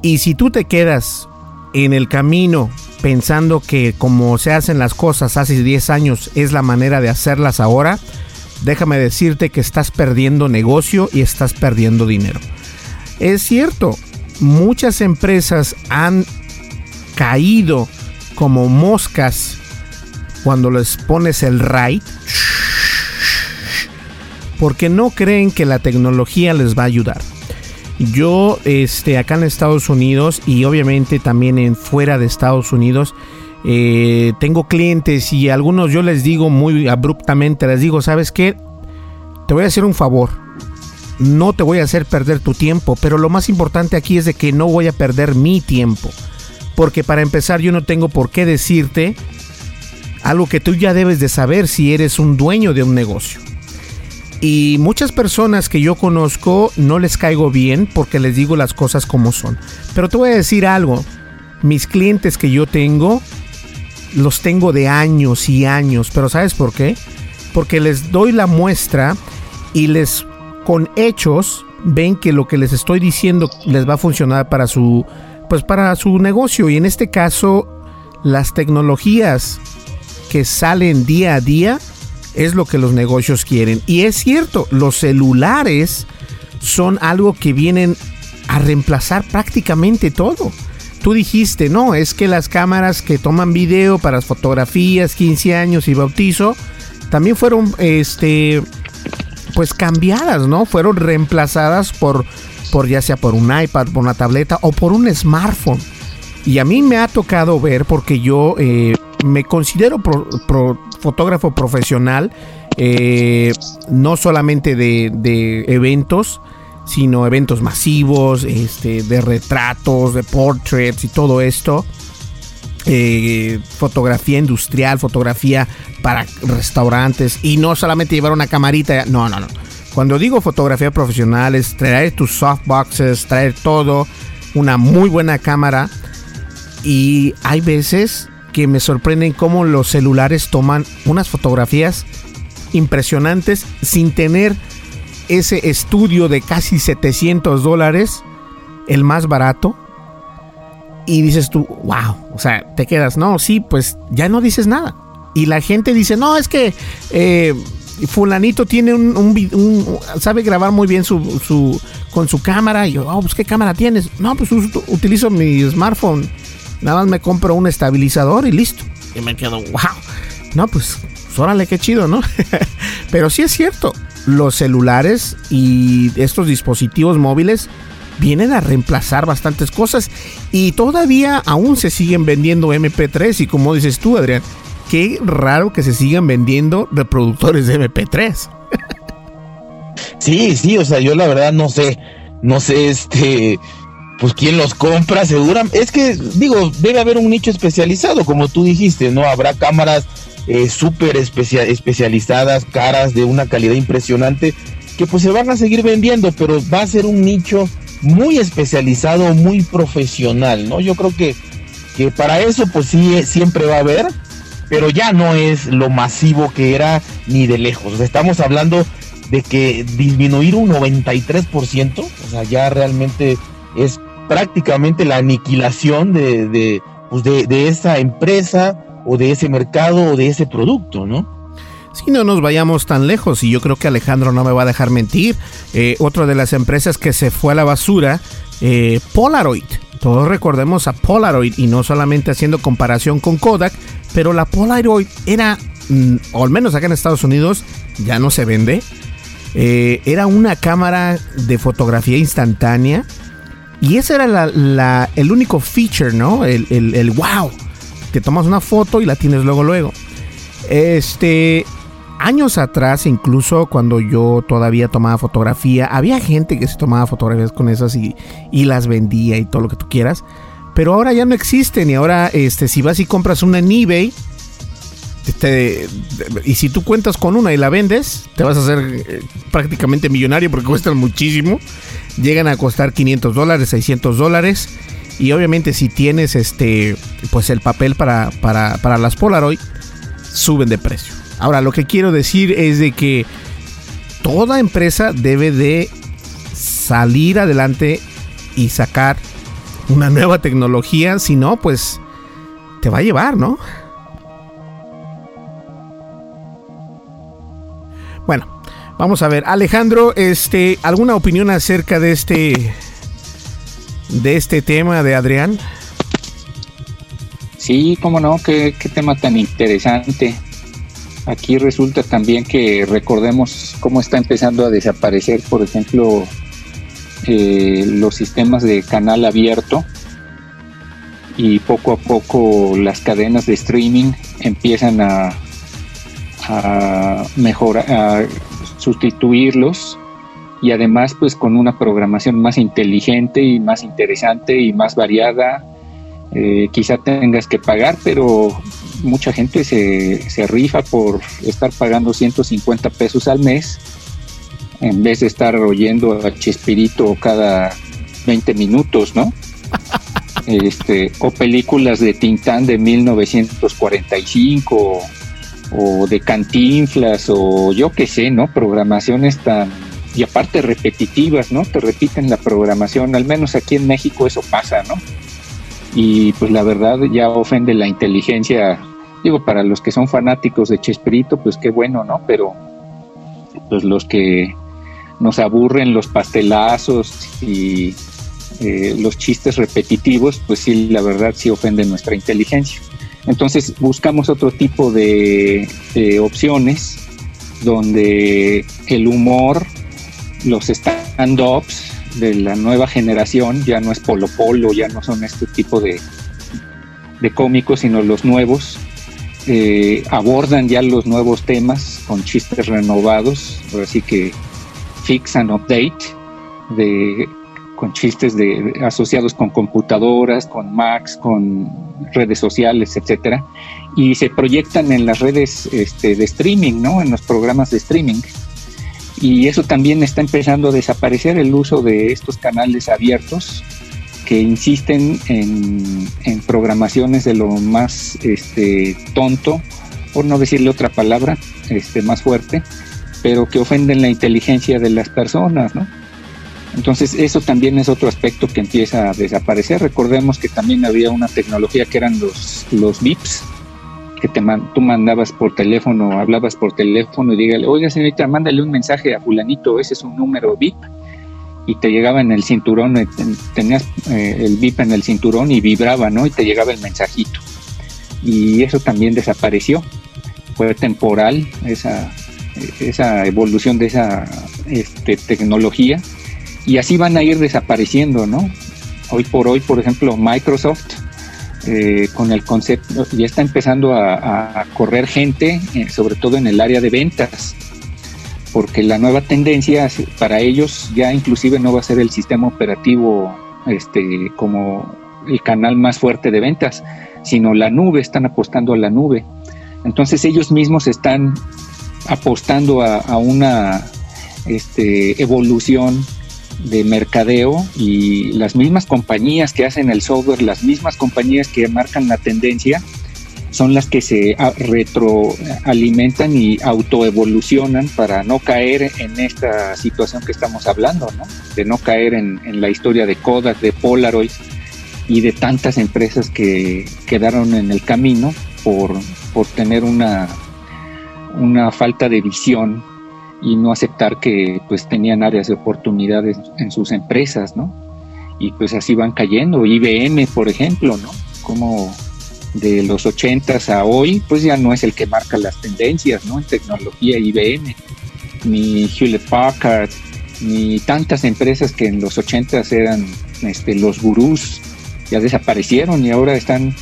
Y si tú te quedas en el camino pensando que como se hacen las cosas hace 10 años es la manera de hacerlas ahora, déjame decirte que estás perdiendo negocio y estás perdiendo dinero. Es cierto, muchas empresas han caído como moscas cuando les pones el right porque no creen que la tecnología les va a ayudar. Yo, este, acá en Estados Unidos y obviamente también en fuera de Estados Unidos, eh, tengo clientes y algunos yo les digo muy abruptamente, les digo, ¿sabes qué? Te voy a hacer un favor. No te voy a hacer perder tu tiempo, pero lo más importante aquí es de que no voy a perder mi tiempo. Porque para empezar yo no tengo por qué decirte algo que tú ya debes de saber si eres un dueño de un negocio. Y muchas personas que yo conozco no les caigo bien porque les digo las cosas como son. Pero te voy a decir algo. Mis clientes que yo tengo, los tengo de años y años. Pero ¿sabes por qué? Porque les doy la muestra y les con hechos ven que lo que les estoy diciendo les va a funcionar para su pues para su negocio y en este caso las tecnologías que salen día a día es lo que los negocios quieren. Y es cierto, los celulares son algo que vienen a reemplazar prácticamente todo. Tú dijiste, no, es que las cámaras que toman video para fotografías, 15 años y bautizo, también fueron, este, pues cambiadas, ¿no? Fueron reemplazadas por, por ya sea por un iPad, por una tableta o por un smartphone. Y a mí me ha tocado ver, porque yo eh, me considero fotógrafo profesional, eh, no solamente de, eventos, sino eventos masivos, este, de retratos, de portraits y todo esto. Eh, fotografía industrial, fotografía para restaurantes y no solamente llevar una camarita, no, no, no. Cuando digo fotografía profesional es traer tus softboxes, traer todo, una muy buena cámara y hay veces que me sorprenden cómo los celulares toman unas fotografías impresionantes sin tener ese estudio de casi 700 dólares, el más barato. Y dices tú, wow, o sea, te quedas, no, sí, pues ya no dices nada. Y la gente dice, no, es que eh, fulanito tiene un, sabe grabar muy bien su, con su cámara. Y yo, oh, pues qué cámara tienes. No, pues utilizo mi smartphone. Nada más me compro un estabilizador y listo. Y me quedo, wow. No, pues, pues, órale, qué chido, ¿no? Pero sí es cierto, los celulares y estos dispositivos móviles vienen a reemplazar bastantes cosas y todavía aún se siguen vendiendo MP3 y como dices tú, Adrián, qué raro que se sigan vendiendo reproductores de MP3. Sí, sí, o sea, yo la verdad no sé, no sé, este, pues quién los compra, seguramente. Es que, digo, debe haber un nicho especializado, como tú dijiste, ¿no? Habrá cámaras eh, súper especializadas, caras, de una calidad impresionante, que pues se van a seguir vendiendo, pero va a ser un nicho muy especializado, muy profesional, ¿no? Yo creo que, que para eso, pues sí, siempre va a haber, pero ya no es lo masivo que era ni de lejos. estamos hablando de que disminuir un 93%, o sea, ya realmente es prácticamente la aniquilación pues de, de, esa empresa o de ese mercado o de ese producto, ¿no? Si no nos vayamos tan lejos, y yo creo que Alejandro no me va a dejar mentir, eh, otra de las empresas que se fue a la basura, eh, Polaroid. Todos recordemos a Polaroid y no solamente haciendo comparación con Kodak, pero la Polaroid era, mm, o al menos acá en Estados Unidos, ya no se vende. Eh, era una cámara de fotografía instantánea y ese era la, el único feature, ¿no? El, wow. Te tomas una foto y la tienes luego, luego. Este. Años atrás, incluso cuando yo todavía tomaba fotografía, había gente que se tomaba fotografías con esas y, y las vendía y todo lo que tú quieras. Pero ahora ya no existen. Y ahora, este, si vas y compras una en eBay, este, y si tú cuentas con una y la vendes, te vas a hacer eh, prácticamente millonario porque cuestan muchísimo. Llegan a costar 500 dólares, 600 dólares. Y obviamente si tienes este, pues el papel para, para, para las Polaroid, suben de precio. Ahora, lo que quiero decir es de que toda empresa debe de salir adelante y sacar una nueva tecnología. Si no, pues te va a llevar, ¿no? Bueno, vamos a ver, Alejandro, este, ¿alguna opinión acerca de este de este tema de Adrián? Sí, cómo no, qué, tema tan interesante. Aquí resulta también que recordemos cómo está empezando a desaparecer, por ejemplo, eh, los sistemas de canal abierto y poco a poco las cadenas de streaming empiezan a, mejorar, sustituirlos y además pues con una programación más inteligente y más interesante y más variada. Eh, quizá tengas que pagar, pero mucha gente se, se rifa por estar pagando 150 pesos al mes en vez de estar oyendo a Chespirito cada 20 minutos, ¿no? Este, o películas de Tintán de 1945 o de Cantinflas o yo qué sé, ¿no? Programaciones tan y aparte repetitivas, ¿no? Te repiten la programación, al menos aquí en México eso pasa, ¿no? Y pues la verdad ya ofende la inteligencia, digo, para los que son fanáticos de Chespirito, pues qué bueno, ¿no? Pero pues los que nos aburren los pastelazos y eh, los chistes repetitivos, pues sí, la verdad sí ofende nuestra inteligencia. Entonces buscamos otro tipo de, opciones donde el humor, los stand-ups de la nueva generación, ya no es Polo Polo, ya no son este tipo de, de cómicos, sino los nuevos, eh, abordan ya los nuevos temas con chistes renovados, así que fix and update, de con chistes asociados con computadoras, con Macs, con redes sociales, etcétera, y se proyectan en las redes este, de streaming, ¿no? En los programas de streaming. Y eso también está empezando a desaparecer el uso de estos canales abiertos que insisten en, programaciones de lo más este, tonto, por no decirle otra palabra, este, más fuerte, pero que ofenden la inteligencia de las personas, ¿no? Entonces eso también es otro aspecto que empieza a desaparecer. Recordemos que también había una tecnología que eran los, los VIPs, que te tú mandabas por teléfono, hablabas por teléfono y dígale, oiga señorita, mándale un mensaje a fulanito, ese es un número VIP. Y te llegaba en el cinturón, eh, tenías eh, el VIP en el cinturón y vibraba, ¿no? Y te llegaba el mensajito. Y eso también desapareció. Fue temporal esa, esa evolución de esa este, tecnología y así van a ir desapareciendo, ¿no? Hoy por hoy, por ejemplo, Microsoft eh, con el concepto ya está empezando a, correr gente, eh, sobre todo en el área de ventas, porque la nueva tendencia para ellos ya inclusive no va a ser el sistema operativo este, como el canal más fuerte de ventas, sino la nube, están apostando a la nube. Entonces ellos mismos están apostando a, una este, evolución de mercadeo y las mismas compañías que hacen el software, las mismas compañías que marcan la tendencia, son las que se retroalimentan y autoevolucionan para no caer en esta situación que estamos hablando, de no caer en, la historia de Kodak, de Polaroid y de tantas empresas que quedaron en el camino por, por tener una una falta de visión y no aceptar que pues tenían áreas de oportunidades en sus empresas, ¿no? Y pues así van cayendo. IBM, por ejemplo, ¿no? Como de los 80 a hoy, pues ya no es el que marca las tendencias, ¿no? En tecnología IBM, ni Hewlett Packard, ni tantas empresas que en los 80 eran este, los gurús, ya desaparecieron y ahora están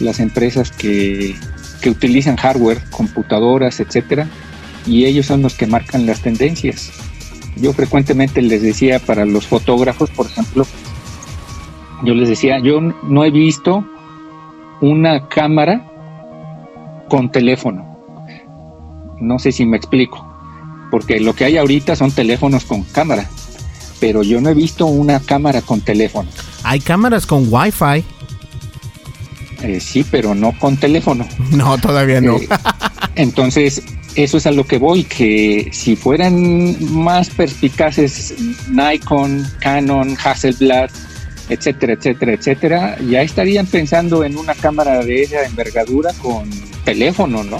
las empresas que, que utilizan hardware, computadoras, etcétera, y ellos son los que marcan las tendencias. Yo frecuentemente les decía para los fotógrafos, por ejemplo, yo les decía, yo no he visto una cámara con teléfono. No sé si me explico, porque lo que hay ahorita son teléfonos con cámara, pero yo no he visto una cámara con teléfono. Hay cámaras con Wi-Fi. Eh, sí, pero no con teléfono. No, todavía no. Eh, entonces, eso es a lo que voy, que si fueran más perspicaces Nikon, Canon, Hasselblad, etcétera, etcétera, etcétera, ya estarían pensando en una cámara de esa envergadura con teléfono, ¿no?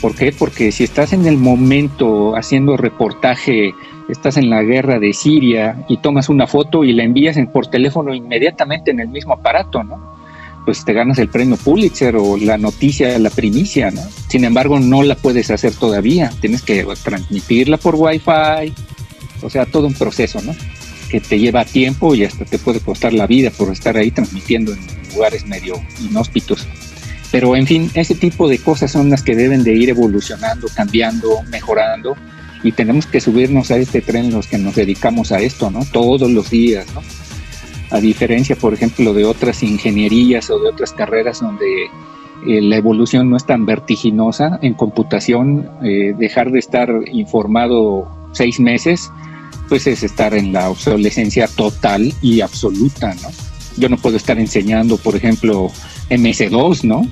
¿Por qué? Porque si estás en el momento haciendo reportaje, estás en la guerra de Siria y tomas una foto y la envías por teléfono inmediatamente en el mismo aparato, ¿no? Pues te ganas el premio Pulitzer o la noticia, la primicia, ¿no? Sin embargo, no la puedes hacer todavía. Tienes que transmitirla por Wi-Fi, o sea, todo un proceso, ¿no? que te lleva tiempo y hasta te puede costar la vida por estar ahí transmitiendo en lugares medio inhóspitos. Pero en fin, ese tipo de cosas son las que deben de ir evolucionando, cambiando, mejorando y tenemos que subirnos a este tren los que nos dedicamos a esto, ¿no? Todos los días, ¿no? A diferencia, por ejemplo, de otras ingenierías o de otras carreras donde eh, la evolución no es tan vertiginosa, en computación eh, dejar de estar informado seis meses pues es estar en la obsolescencia total y absoluta, ¿no? Yo no puedo estar enseñando, por ejemplo, MS2, ¿no?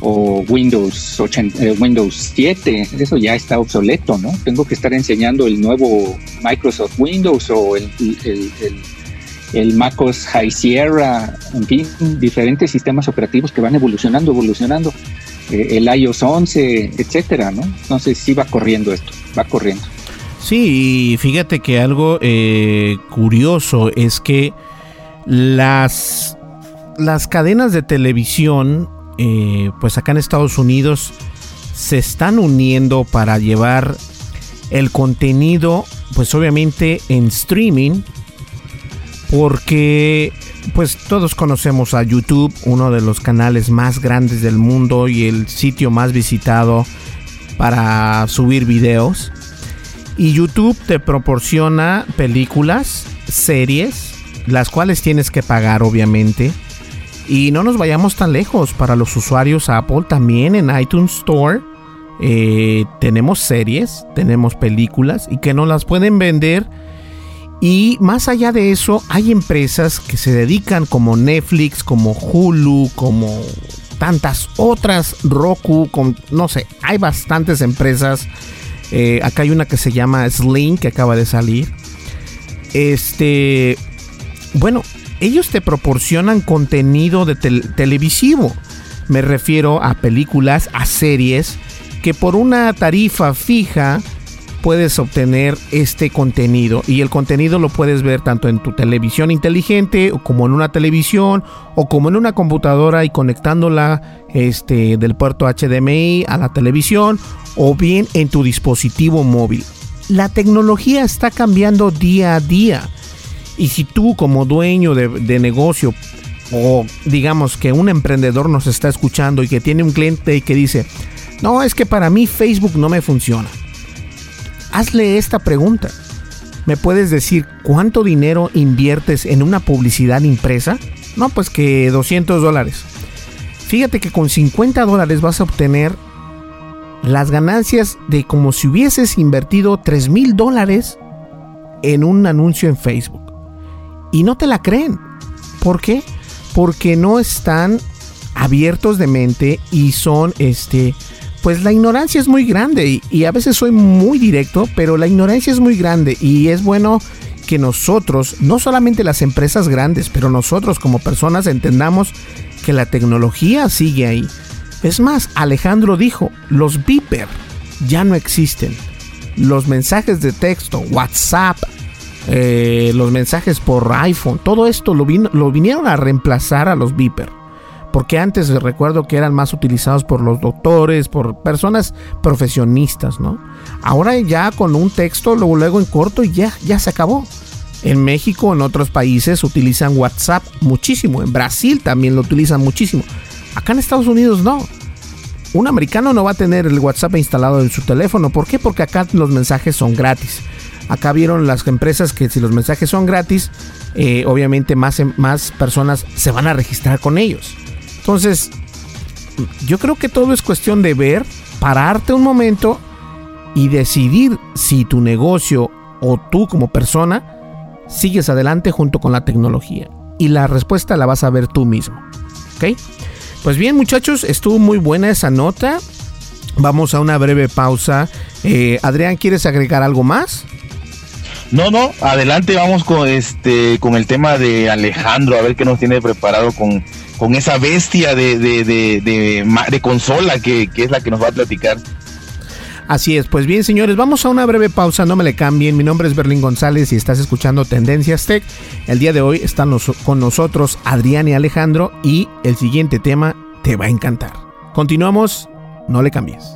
O Windows, 80, eh, Windows 7, eso ya está obsoleto, ¿no? Tengo que estar enseñando el nuevo Microsoft Windows o el, MacOS High Sierra, en fin, diferentes sistemas operativos que van evolucionando, evolucionando, eh, el iOS 11, etcétera, ¿no? Entonces sí va corriendo esto, va corriendo. Sí, y fíjate que algo eh, curioso es que las, las cadenas de televisión, eh, pues acá en Estados Unidos, se están uniendo para llevar el contenido, pues obviamente en streaming, porque pues todos conocemos a YouTube, uno de los canales más grandes del mundo y el sitio más visitado para subir videos. Y YouTube te proporciona películas, series, las cuales tienes que pagar obviamente. Y no nos vayamos tan lejos, para los usuarios Apple también en iTunes Store eh, tenemos series, tenemos películas y que no las pueden vender. Y más allá de eso, hay empresas que se dedican como Netflix, como Hulu, como tantas otras, Roku, con, no sé, hay bastantes empresas eh, acá hay una que se llama Sling que acaba de salir. Este, bueno, ellos te proporcionan contenido de televisivo. Me refiero a películas, a series, que por una tarifa fija puedes obtener este contenido y el contenido lo puedes ver tanto en tu televisión inteligente como en una televisión o como en una computadora y conectándola este del puerto HDMI a la televisión o bien en tu dispositivo móvil. La tecnología está cambiando día a día y si tú como dueño de, de negocio o digamos que un emprendedor nos está escuchando y que tiene un cliente y que dice, no, es que para mí Facebook no me funciona hazle esta pregunta. ¿Me puedes decir cuánto dinero inviertes en una publicidad impresa? No, pues que 200 dólares. Fíjate que con 50 dólares vas a obtener las ganancias de como si hubieses invertido 3 mil dólares en un anuncio en Facebook. Y no te la creen. ¿Por qué? Porque no están abiertos de mente y son este pues la ignorancia es muy grande y, a veces soy muy directo, pero la ignorancia es muy grande y es bueno que nosotros, no solamente las empresas grandes, pero nosotros como personas entendamos que la tecnología sigue ahí. Es más, Alejandro dijo, los beeper, ya no existen. Los mensajes de texto, WhatsApp, eh, los mensajes por iPhone, todo esto lo, lo vinieron a reemplazar a los beeper. Porque antes recuerdo que eran más utilizados por los doctores, por personas profesionistas, ¿no? Ahora ya con un texto, luego, luego en corto y ya, ya se acabó. En México, en otros países utilizan WhatsApp muchísimo. En Brasil también lo utilizan muchísimo. Acá en Estados Unidos no. Un americano no va a tener el WhatsApp instalado en su teléfono. ¿Por qué? Porque acá los mensajes son gratis. Acá vieron las empresas que si los mensajes son gratis, eh, obviamente más, más personas se van a registrar con ellos. Entonces, yo creo que todo es cuestión de ver, pararte un momento y decidir si tu negocio o tú como persona sigues adelante junto con la tecnología. Y la respuesta la vas a ver tú mismo. ¿Ok? Pues bien muchachos, estuvo muy buena esa nota. Vamos a una breve pausa. Eh, Adrián, ¿quieres agregar algo más? No, no, adelante vamos con este con el tema de Alejandro, a ver qué nos tiene preparado con, con esa bestia de, de, de, de, consola que, que es la que nos va a platicar. Así es, pues bien señores, vamos a una breve pausa, no me le cambien, mi nombre es Berlín González y estás escuchando Tendencias Tech. El día de hoy están con nosotros Adrián y Alejandro y el siguiente tema te va a encantar. Continuamos, no le cambies.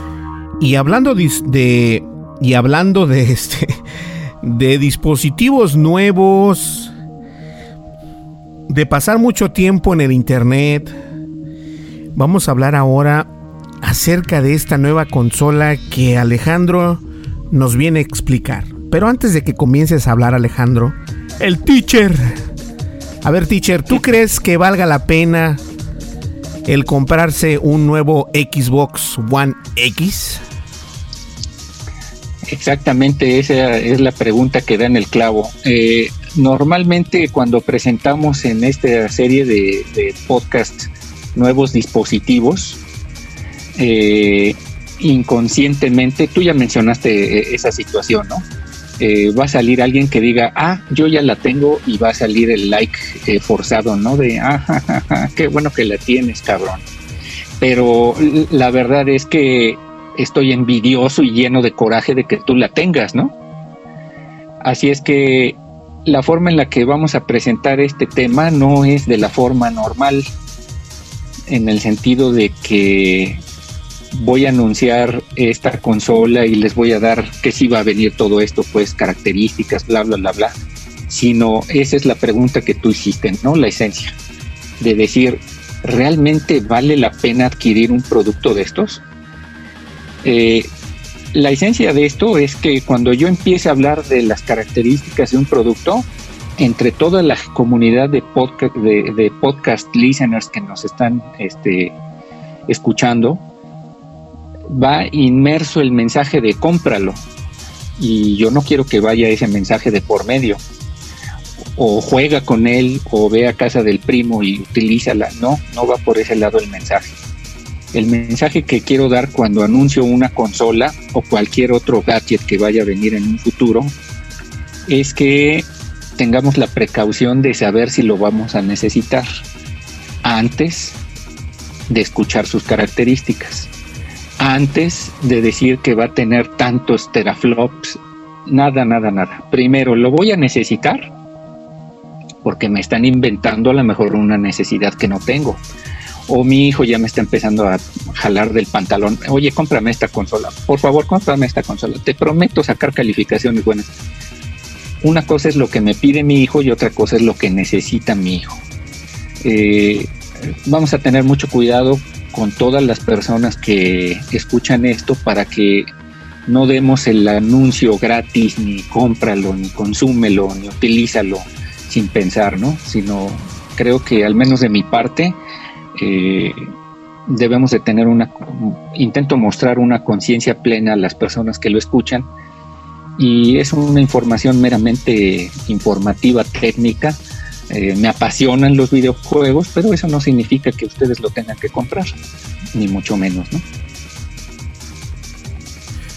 Y hablando de, y hablando de este de dispositivos nuevos, de pasar mucho tiempo en el internet, Vamos a hablar ahora acerca de esta nueva consola que Alejandro nos viene a explicar. Pero antes de que comiences a hablar Alejandro, el teacher. A ver teacher, ¿tú crees que valga la pena el comprarse un nuevo Xbox One X? Exactamente, esa es la pregunta que da en el clavo. Eh, normalmente cuando presentamos en esta serie de, de podcasts nuevos dispositivos, eh, inconscientemente, tú ya mencionaste eh, esa situación, ¿no? Va a salir alguien que diga, ah, yo ya la tengo y va a salir el like forzado, ¿no? De, ah, qué bueno que la tienes, cabrón. Pero la verdad es que estoy envidioso y lleno de coraje de que tú la tengas, ¿no? Así es que la forma en la que vamos a presentar este tema no es de la forma normal en el sentido de que voy a anunciar esta consola y les voy a dar que sí va a venir todo esto, pues características, bla, bla, bla, bla, sino esa es la pregunta que tú hiciste, ¿no? La esencia de decir, ¿realmente vale la pena adquirir un producto de estos? Eh, la esencia de esto es que cuando yo empiece a hablar de las características de un producto, entre toda la comunidad de podcast, de, podcast listeners que nos están este, escuchando, va inmerso el mensaje de cómpralo. Y yo no quiero que vaya ese mensaje de por medio. O juega con él, o ve a casa del primo y utilízala. No, no va por ese lado el mensaje. El mensaje que quiero dar cuando anuncio una consola o cualquier otro gadget que vaya a venir en un futuro es que tengamos la precaución de saber si lo vamos a necesitar antes de escuchar sus características, antes de decir que va a tener tantos teraflops, nada, nada, nada. Primero, lo voy a necesitar porque me están inventando a lo mejor una necesidad que no tengo. O mi hijo ya me está empezando a jalar del pantalón. Oye, cómprame esta consola. Por favor, cómprame esta consola. Te prometo sacar calificaciones buenas una cosa es lo que me pide mi hijo y otra cosa es lo que necesita mi hijo. Eh, vamos a tener mucho cuidado con todas las personas que escuchan esto para que no demos el anuncio gratis, ni cómpralo, ni consúmelo, ni utilízalo sin pensar, ¿no? Sino creo que al menos de mi parte, debemos de tener una, intento mostrar una conciencia plena a las personas que lo escuchan y es una información meramente informativa, técnica. Eh, me apasionan los videojuegos, pero eso no significa que ustedes lo tengan que comprar, ni mucho menos, ¿no?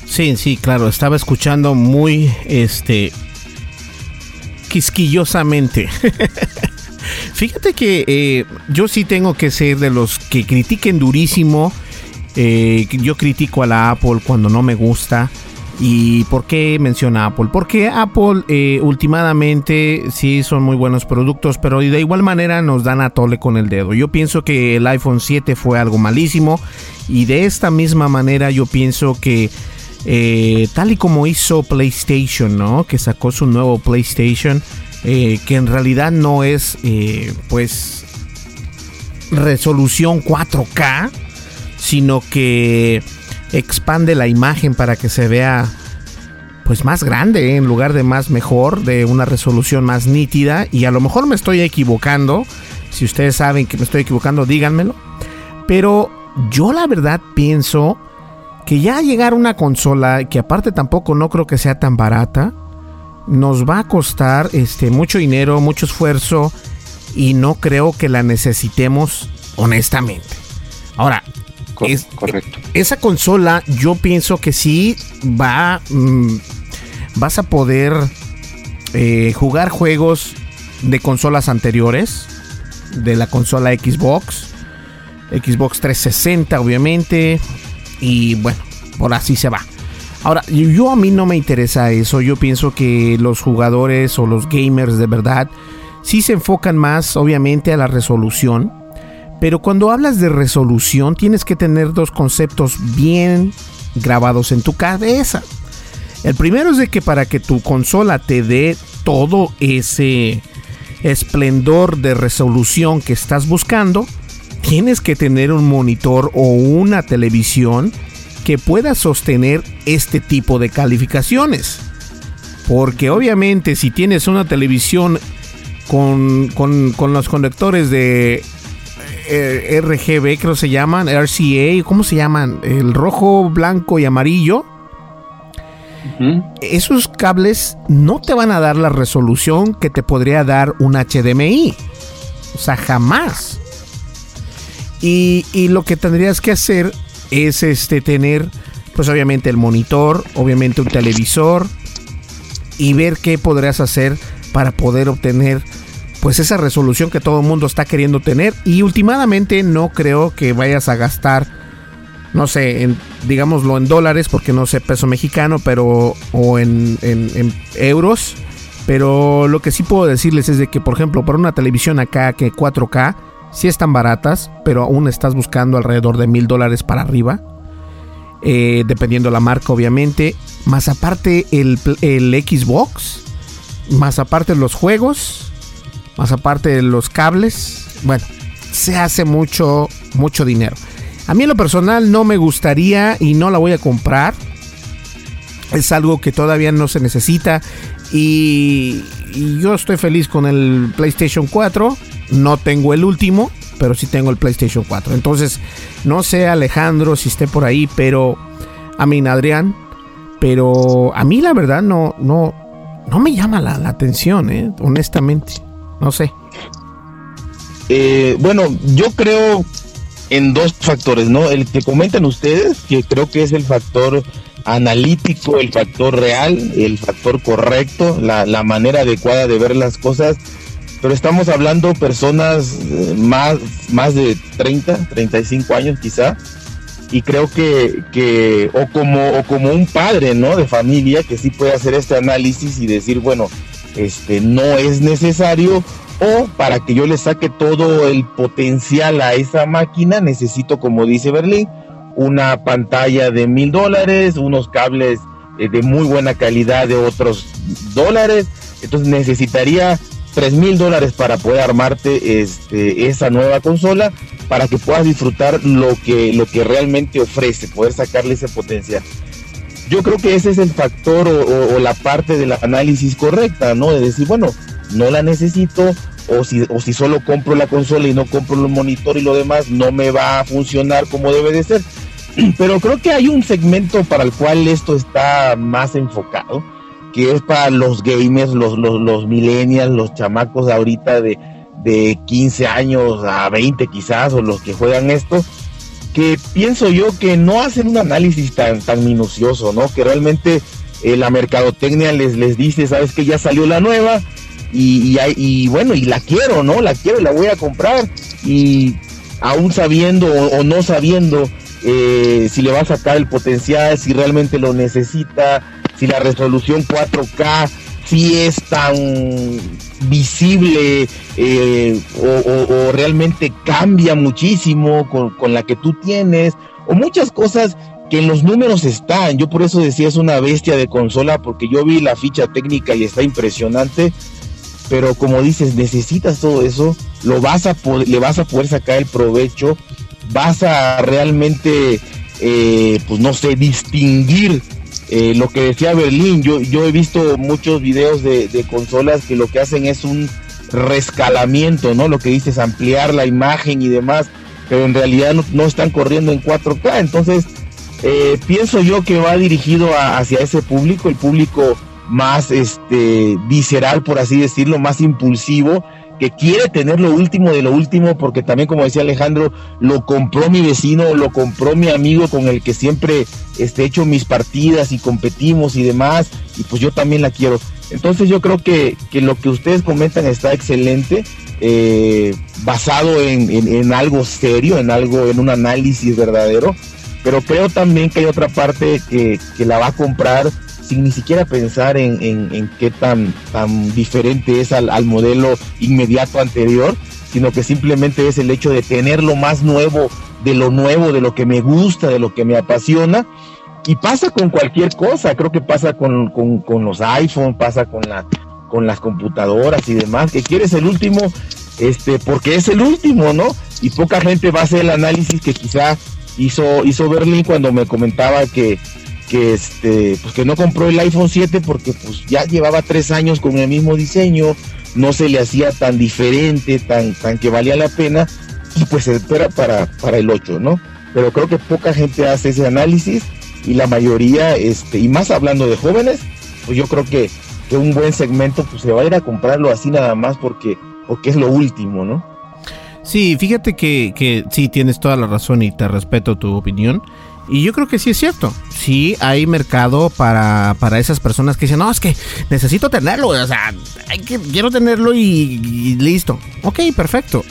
Sí, sí, claro, estaba escuchando muy, este, quisquillosamente. Fíjate que eh, yo sí tengo que ser de los que critiquen durísimo. Eh, yo critico a la Apple cuando no me gusta. ¿Y por qué menciona Apple? Porque Apple eh, últimamente sí son muy buenos productos, pero de igual manera nos dan a tole con el dedo. Yo pienso que el iPhone 7 fue algo malísimo y de esta misma manera yo pienso que tal y como hizo PlayStation, ¿no? Que sacó su nuevo PlayStation eh, que en realidad no es eh, pues resolución 4K, sino que expande la imagen para que se vea pues más grande ¿eh? en lugar de más mejor, de una resolución más nítida y a lo mejor me estoy equivocando. Si ustedes saben que me estoy equivocando, díganmelo. Pero yo la verdad pienso que ya llegar una consola que aparte tampoco no creo que sea tan barata, nos va a costar este, mucho dinero, mucho esfuerzo y no creo que la necesitemos honestamente. Ahora, es, correcto. esa consola yo pienso que sí va, mm, vas a poder eh, jugar juegos de consolas anteriores, de la consola Xbox, Xbox 360 obviamente, y bueno, por así se va. Ahora, yo a mí no me interesa eso. Yo pienso que los jugadores o los gamers de verdad sí se enfocan más, obviamente, a la resolución. Pero cuando hablas de resolución, tienes que tener dos conceptos bien grabados en tu cabeza. El primero es de que para que tu consola te dé todo ese esplendor de resolución que estás buscando, tienes que tener un monitor o una televisión que pueda sostener este tipo de calificaciones. Porque obviamente si tienes una televisión con, los conectores de eh, RGB, creo que se llaman, RCA, ¿cómo se llaman? El rojo, blanco y amarillo. Esos cables no te van a dar la resolución que te podría dar un HDMI. O sea, jamás. Y, y lo que tendrías que hacer es este tener pues obviamente el monitor, obviamente un televisor y ver qué podrías hacer para poder obtener pues esa resolución que todo el mundo está queriendo tener y últimamente no creo que vayas a gastar no sé, en, digámoslo en dólares porque no sé peso mexicano, pero o en, en, euros. Pero lo que sí puedo decirles es de que, por ejemplo, para una televisión acá que 4K, si están baratas, pero aún estás buscando alrededor de mil dólares para arriba. Eh, dependiendo la marca, obviamente. Más aparte el, Xbox. Más aparte los juegos. Más aparte los cables. Bueno, se hace mucho, mucho dinero. A mí en lo personal no me gustaría y no la voy a comprar. Es algo que todavía no se necesita. Y yo estoy feliz con el PlayStation 4 no tengo el último, pero sí tengo el PlayStation 4. Entonces, no sé Alejandro si esté por ahí, pero a mí Adrián, pero a mí la verdad no no no me llama la, atención, ¿eh? honestamente. No sé. Eh, bueno, yo creo en dos factores, ¿no? El que comentan ustedes, que creo que es el factor analítico, el factor real, el factor correcto, la, la manera adecuada de ver las cosas pero estamos hablando personas eh, más, más de 30, 35 años quizá, y creo que, que o, como, o como un padre ¿no? de familia que sí puede hacer este análisis y decir, bueno, este no es necesario, o para que yo le saque todo el potencial a esa máquina, necesito, como dice Berlín, una pantalla de mil dólares, unos cables eh, de muy buena calidad de otros dólares, entonces necesitaría 3 mil dólares para poder armarte este, esa nueva consola para que puedas disfrutar lo que, lo que realmente ofrece, poder sacarle ese potencial. Yo creo que ese es el factor o, la parte del análisis correcta, ¿no? De decir, bueno, no la necesito o si, o si solo compro la consola y no compro el monitor y lo demás, no me va a funcionar como debe de ser. Pero creo que hay un segmento para el cual esto está más enfocado, que es para los gamers, los, los, los millennials, los chamacos ahorita de, de 15 años a 20 quizás, o los que juegan esto, que pienso yo que no hacen un análisis tan, tan minucioso, ¿no? Que realmente eh, la mercadotecnia les, les dice, sabes que ya salió la nueva, y, y, bueno, y la quiero, ¿no? La quiero y la voy a comprar. Y aún sabiendo o, no sabiendo eh, si le va a sacar el potencial, si realmente lo necesita, si la resolución 4K si es tan visible eh, o, realmente cambia muchísimo con, con, la que tú tienes, o muchas cosas que en los números están. Yo por eso decía es una bestia de consola, porque yo vi la ficha técnica y está impresionante, pero como dices, necesitas todo eso, lo vas a le vas a poder sacar el provecho, vas a realmente, eh, pues no sé, distinguir eh, lo que decía Berlín. Yo, yo he visto muchos videos de, consolas que lo que hacen es un rescalamiento, ¿no? Lo que dices, ampliar la imagen y demás, pero en realidad no, están corriendo en 4K. Entonces, eh, pienso yo que va dirigido hacia ese público, el público más este visceral, por así decirlo, más impulsivo, que quiere tener lo último de lo último, porque también, como decía Alejandro, lo compró mi vecino, lo compró mi amigo con el que siempre este, he hecho mis partidas y competimos y demás, y pues yo también la quiero. Entonces yo creo que, que lo que ustedes comentan está excelente, eh, basado en, en, algo serio, en algo, en un análisis verdadero, pero creo también que hay otra parte que, que la va a comprar sin ni siquiera pensar en, en, qué tan, tan diferente es al, al, modelo inmediato anterior, sino que simplemente es el hecho de tener lo más nuevo, de lo nuevo, de lo que me gusta, de lo que me apasiona. Y pasa con cualquier cosa, creo que pasa con, con, con los iPhone, pasa con, la, con las computadoras y demás, que quieres el último, este, porque es el último, ¿no? Y poca gente va a hacer el análisis que quizá hizo, hizo Berlín cuando me comentaba que que este pues que no compró el iPhone 7 porque pues ya llevaba tres años con el mismo diseño no se le hacía tan diferente tan tan que valía la pena y pues se espera para para el 8 no pero creo que poca gente hace ese análisis y la mayoría este y más hablando de jóvenes pues yo creo que, que un buen segmento pues se va a ir a comprarlo así nada más porque porque es lo último no Sí, fíjate que, que sí, tienes toda la razón y te respeto tu opinión. Y yo creo que sí es cierto. Sí hay mercado para, para esas personas que dicen, no, es que necesito tenerlo. O sea, quiero tenerlo y, listo. Ok, perfecto.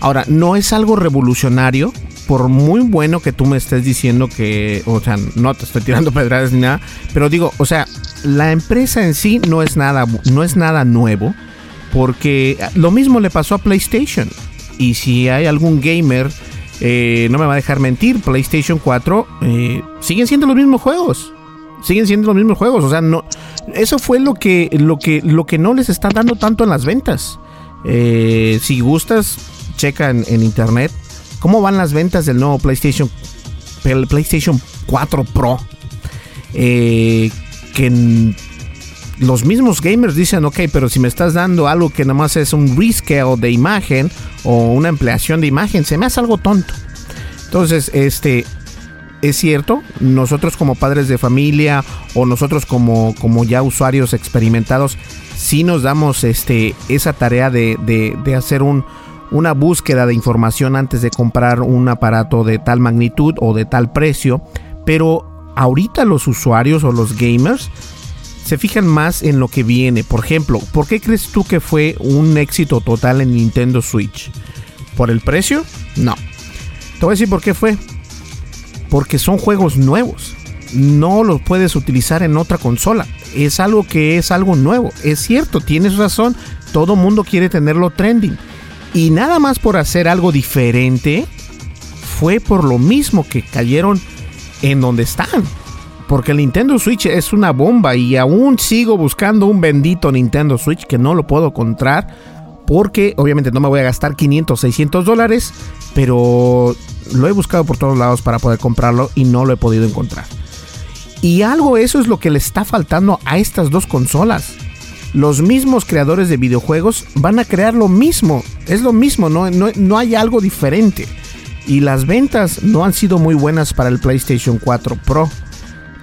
Ahora, no es algo revolucionario. Por muy bueno que tú me estés diciendo que, o sea, no te estoy tirando pedradas ni nada, pero digo, o sea, la empresa en sí no es nada, no es nada nuevo, porque lo mismo le pasó a PlayStation. Y si hay algún gamer eh, no me va a dejar mentir, PlayStation 4 eh, siguen siendo los mismos juegos. Siguen siendo los mismos juegos. O sea, no. Eso fue lo que, lo que, lo que no les está dando tanto en las ventas. Eh, si gustas, checa en, internet cómo van las ventas del nuevo PlayStation, el PlayStation 4 Pro. que los mismos gamers dicen, ok, pero si me estás dando algo que nada más es un rescale de imagen o una ampliación de imagen, se me hace algo tonto. Entonces, este, es cierto, nosotros como padres de familia o nosotros como, como ya usuarios experimentados, sí nos damos este, esa tarea de, de, hacer un, una búsqueda de información antes de comprar un aparato de tal magnitud o de tal precio, pero ahorita los usuarios o los gamers se fijan más en lo que viene. Por ejemplo, ¿por qué crees tú que fue un éxito total en Nintendo Switch? ¿Por el precio? No. Te voy a decir por qué fue. Porque son juegos nuevos. No los puedes utilizar en otra consola. Es algo que es algo nuevo. Es cierto, tienes razón. Todo mundo quiere tenerlo trending. Y nada más por hacer algo diferente, fue por lo mismo que cayeron en donde están. Porque el Nintendo Switch es una bomba y aún sigo buscando un bendito Nintendo Switch que no lo puedo encontrar. Porque obviamente no me voy a gastar 500, 600 dólares. Pero lo he buscado por todos lados para poder comprarlo y no lo he podido encontrar. Y algo eso es lo que le está faltando a estas dos consolas. los mismos creadores de videojuegos van a crear lo mismo. Es lo mismo, no, no, no hay algo diferente. Y las ventas no han sido muy buenas para el PlayStation 4 Pro.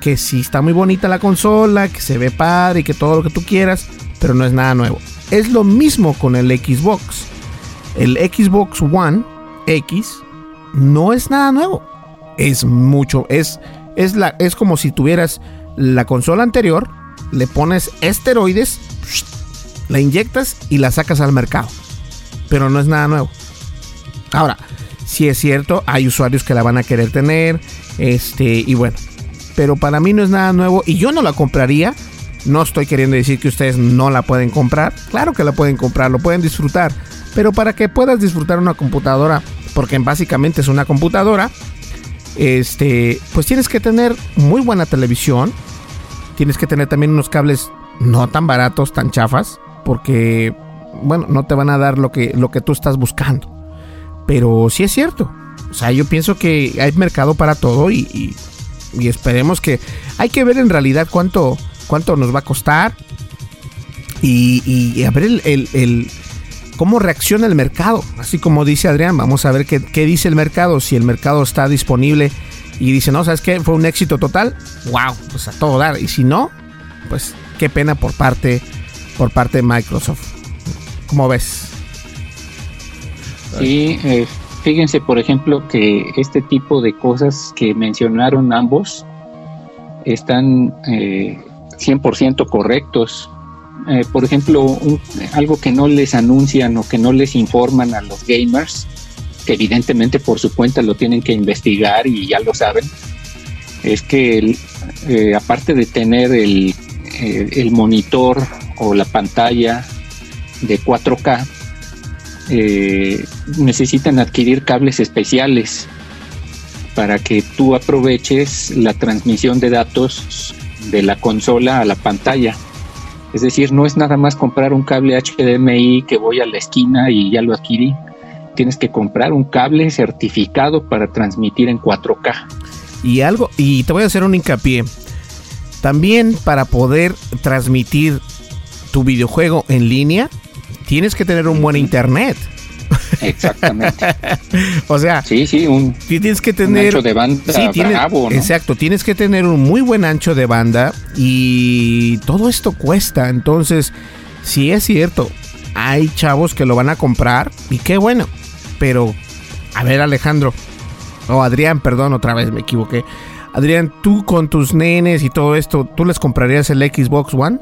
Que sí está muy bonita la consola, que se ve padre y que todo lo que tú quieras, pero no es nada nuevo. Es lo mismo con el Xbox. El Xbox One X no es nada nuevo. Es mucho, es, es, la, es como si tuvieras la consola anterior, le pones esteroides, la inyectas y la sacas al mercado. Pero no es nada nuevo. Ahora, si es cierto, hay usuarios que la van a querer tener, este, y bueno, pero para mí no es nada nuevo y yo no la compraría. No estoy queriendo decir que ustedes no la pueden comprar. Claro que la pueden comprar, lo pueden disfrutar. Pero para que puedas disfrutar una computadora, porque básicamente es una computadora, este, pues tienes que tener muy buena televisión. Tienes que tener también unos cables no tan baratos, tan chafas, porque bueno, no te van a dar lo que, lo que tú estás buscando. Pero sí es cierto. O sea, yo pienso que hay mercado para todo y, y, esperemos que... Hay que ver en realidad cuánto, cuánto nos va a costar y, y a ver el, el, cómo reacciona el mercado. Así como dice Adrián, vamos a ver qué, qué dice el mercado, si el mercado está disponible y dice, no, ¿sabes qué? Fue un éxito total. ¡Wow! Pues a todo dar. Y si no, pues qué pena por parte, por parte de Microsoft. ¿Cómo ves? Sí, eh, fíjense por ejemplo que este tipo de cosas que mencionaron ambos están eh, 100% correctos. Eh, por ejemplo, algo que no les anuncian o que no les informan a los gamers, que evidentemente por su cuenta lo tienen que investigar y ya lo saben, es que eh, aparte de tener el, el monitor o la pantalla de 4K, eh, necesitan adquirir cables especiales para que tú aproveches la transmisión de datos de la consola a la pantalla. Es decir, no es nada más comprar un cable HDMI que voy a la esquina y ya lo adquirí. Tienes que comprar un cable certificado para transmitir en 4K. Y algo, y te voy a hacer un hincapié. También para poder transmitir tu videojuego en línea, tienes que tener un buen internet. Exactamente. o sea, sí, sí, un, tienes que tener ancho de banda sí, tienes, Exacto, tienes que tener un muy buen ancho de banda y todo esto cuesta. Entonces, si es cierto, hay chavos que lo van a comprar y qué bueno. Pero, a ver, Alejandro, o Adrián, perdón, otra vez me equivoqué. Adrián, tú con tus nenes y todo esto, ¿tú les comprarías el Xbox One?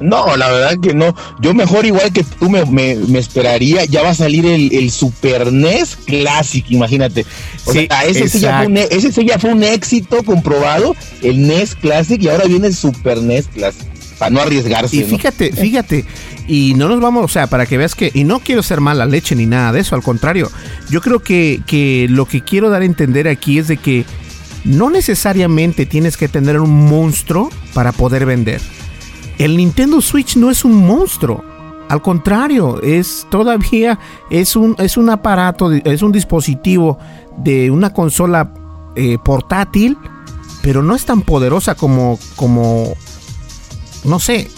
No, la verdad que no. Yo mejor igual que tú me, me, esperaría, ya va a salir el, el, Super NES Classic, imagínate. O sea, ese sí, ya fue un, e, ese sí ya fue un éxito comprobado, el NES Classic, y ahora viene el Super NES Classic, para no arriesgarse. Y fíjate, fíjate, y no nos vamos, o sea, para que veas que, y no quiero ser mala leche ni nada de eso, al contrario, yo creo que, que lo que quiero dar a entender aquí es de que no necesariamente tienes que tener un monstruo para poder vender el Nintendo Switch no es un monstruo. Al contrario, es todavía es un, es un aparato, es un dispositivo de una consola eh, portátil, pero no es tan poderosa como, como no sé.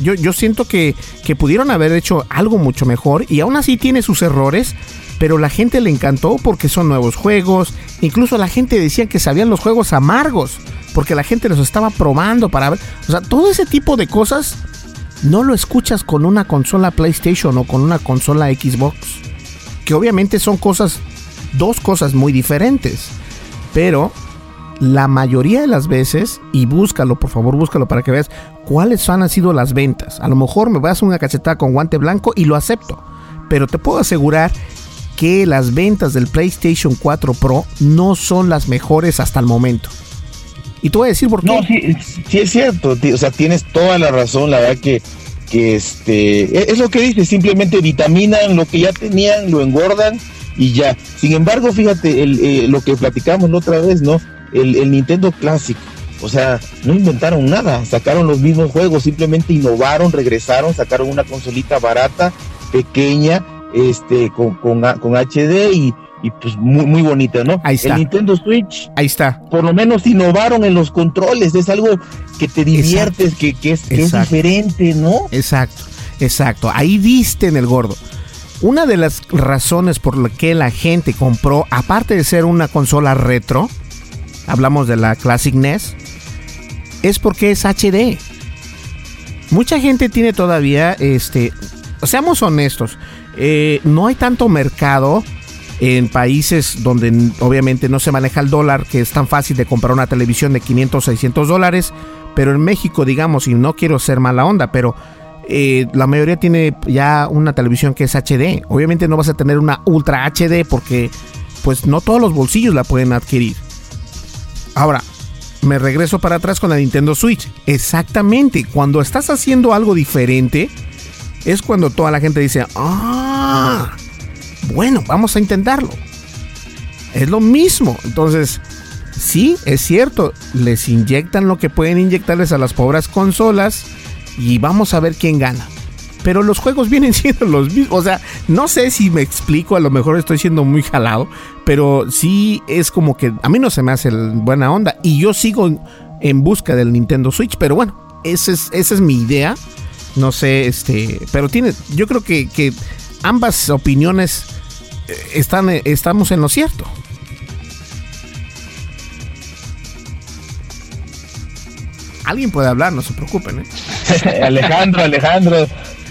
Yo, yo siento que, que pudieron haber hecho algo mucho mejor y aún así tiene sus errores, pero la gente le encantó porque son nuevos juegos. Incluso la gente decía que sabían los juegos amargos porque la gente los estaba probando para ver. O sea, todo ese tipo de cosas no lo escuchas con una consola PlayStation o con una consola Xbox. Que obviamente son cosas, dos cosas muy diferentes. Pero la mayoría de las veces, y búscalo, por favor, búscalo para que veas cuáles han sido las ventas. A lo mejor me vas a una cachetada con guante blanco y lo acepto. Pero te puedo asegurar que las ventas del PlayStation 4 Pro no son las mejores hasta el momento. Y te voy a decir por qué. No, sí, sí es cierto, o sea, tienes toda la razón, la verdad que, que este, e, es lo que dices, simplemente vitaminan lo que ya tenían, lo engordan y ya. Sin embargo, fíjate, el, eh, lo que platicamos la otra vez, ¿no? El, el Nintendo Classic, o sea, no inventaron nada, sacaron los mismos juegos, simplemente innovaron, regresaron, sacaron una consolita barata, pequeña, este, con, con, con HD y, y pues muy, muy bonita, ¿no? Ahí está. El Nintendo Switch, Ahí está. por lo menos innovaron en los controles, es algo que te diviertes, que, que es, que es Exacto. diferente, ¿no? Exacto, exacto. Ahí diste en el gordo. Una de las razones por la que la gente compró, aparte de ser una consola retro, hablamos de la Classic NES, es porque es HD. Mucha gente tiene todavía, este, seamos honestos, eh, no hay tanto mercado en países donde obviamente no se maneja el dólar, que es tan fácil de comprar una televisión de 500, 600 dólares, pero en México, digamos, y no quiero ser mala onda, pero eh, la mayoría tiene ya una televisión que es HD. Obviamente no vas a tener una Ultra HD porque pues no todos los bolsillos la pueden adquirir. Ahora, me regreso para atrás con la Nintendo Switch. Exactamente, cuando estás haciendo algo diferente, es cuando toda la gente dice, ah, bueno, vamos a intentarlo. Es lo mismo. Entonces, sí, es cierto, les inyectan lo que pueden inyectarles a las pobres consolas y vamos a ver quién gana. Pero los juegos vienen siendo los mismos. O sea, no sé si me explico, a lo mejor estoy siendo muy jalado, pero sí es como que a mí no se me hace buena onda. Y yo sigo en, busca del Nintendo Switch, pero bueno, esa es, esa es mi idea. No sé, este, pero tiene, yo creo que, que ambas opiniones eh, están, eh, estamos en lo cierto. Alguien puede hablar, no se preocupen, ¿eh? Alejandro, Alejandro.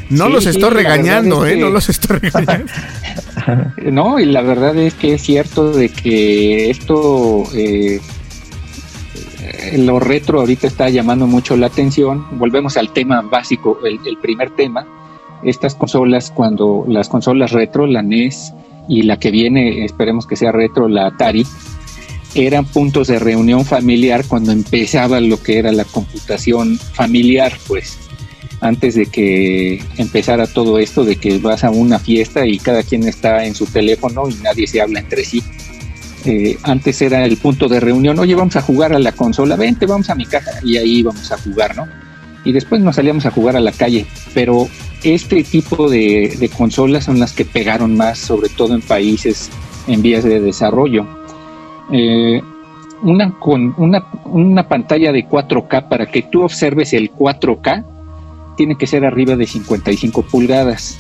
No Sí, los estoy regañando, es ¿eh? que- No los estoy regañando. No, y la verdad es que es cierto de que esto, eh, lo retro ahorita está llamando mucho la atención. Volvemos al tema básico, el, el primer tema. Estas consolas, cuando las consolas retro, la NES y la que viene, esperemos que sea retro, la Atari, eran puntos de reunión familiar cuando empezaba lo que era la computación familiar, pues antes de que empezara todo esto, de que vas a una fiesta y cada quien está en su teléfono y nadie se habla entre sí. Eh, antes era el punto de reunión, oye, vamos a jugar a la consola, vente, vamos a mi casa y ahí vamos a jugar, ¿no? Y después nos salíamos a jugar a la calle, pero este tipo de, consolas son las que pegaron más, sobre todo en países en vías de desarrollo. Eh, una, con una, una pantalla de 4K para que tú observes el 4K tiene que ser arriba de 55 pulgadas.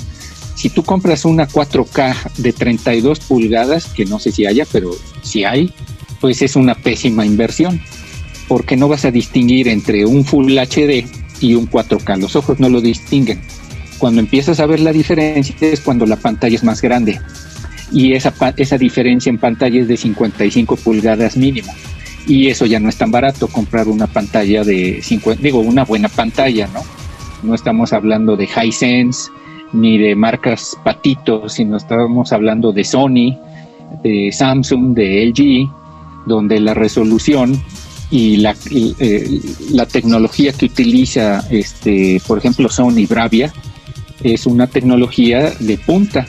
Si tú compras una 4K de 32 pulgadas, que no sé si haya, pero si hay, pues es una pésima inversión, porque no vas a distinguir entre un Full HD y un 4K. Los ojos no lo distinguen. Cuando empiezas a ver la diferencia es cuando la pantalla es más grande. Y esa, esa diferencia en pantalla es de 55 pulgadas mínimo. Y eso ya no es tan barato comprar una pantalla de 50, digo, una buena pantalla, ¿no? no estamos hablando de Hisense ni de marcas patitos, sino estamos hablando de Sony, de Samsung, de LG, donde la resolución y la, eh, la tecnología que utiliza, este, por ejemplo, Sony Bravia, es una tecnología de punta.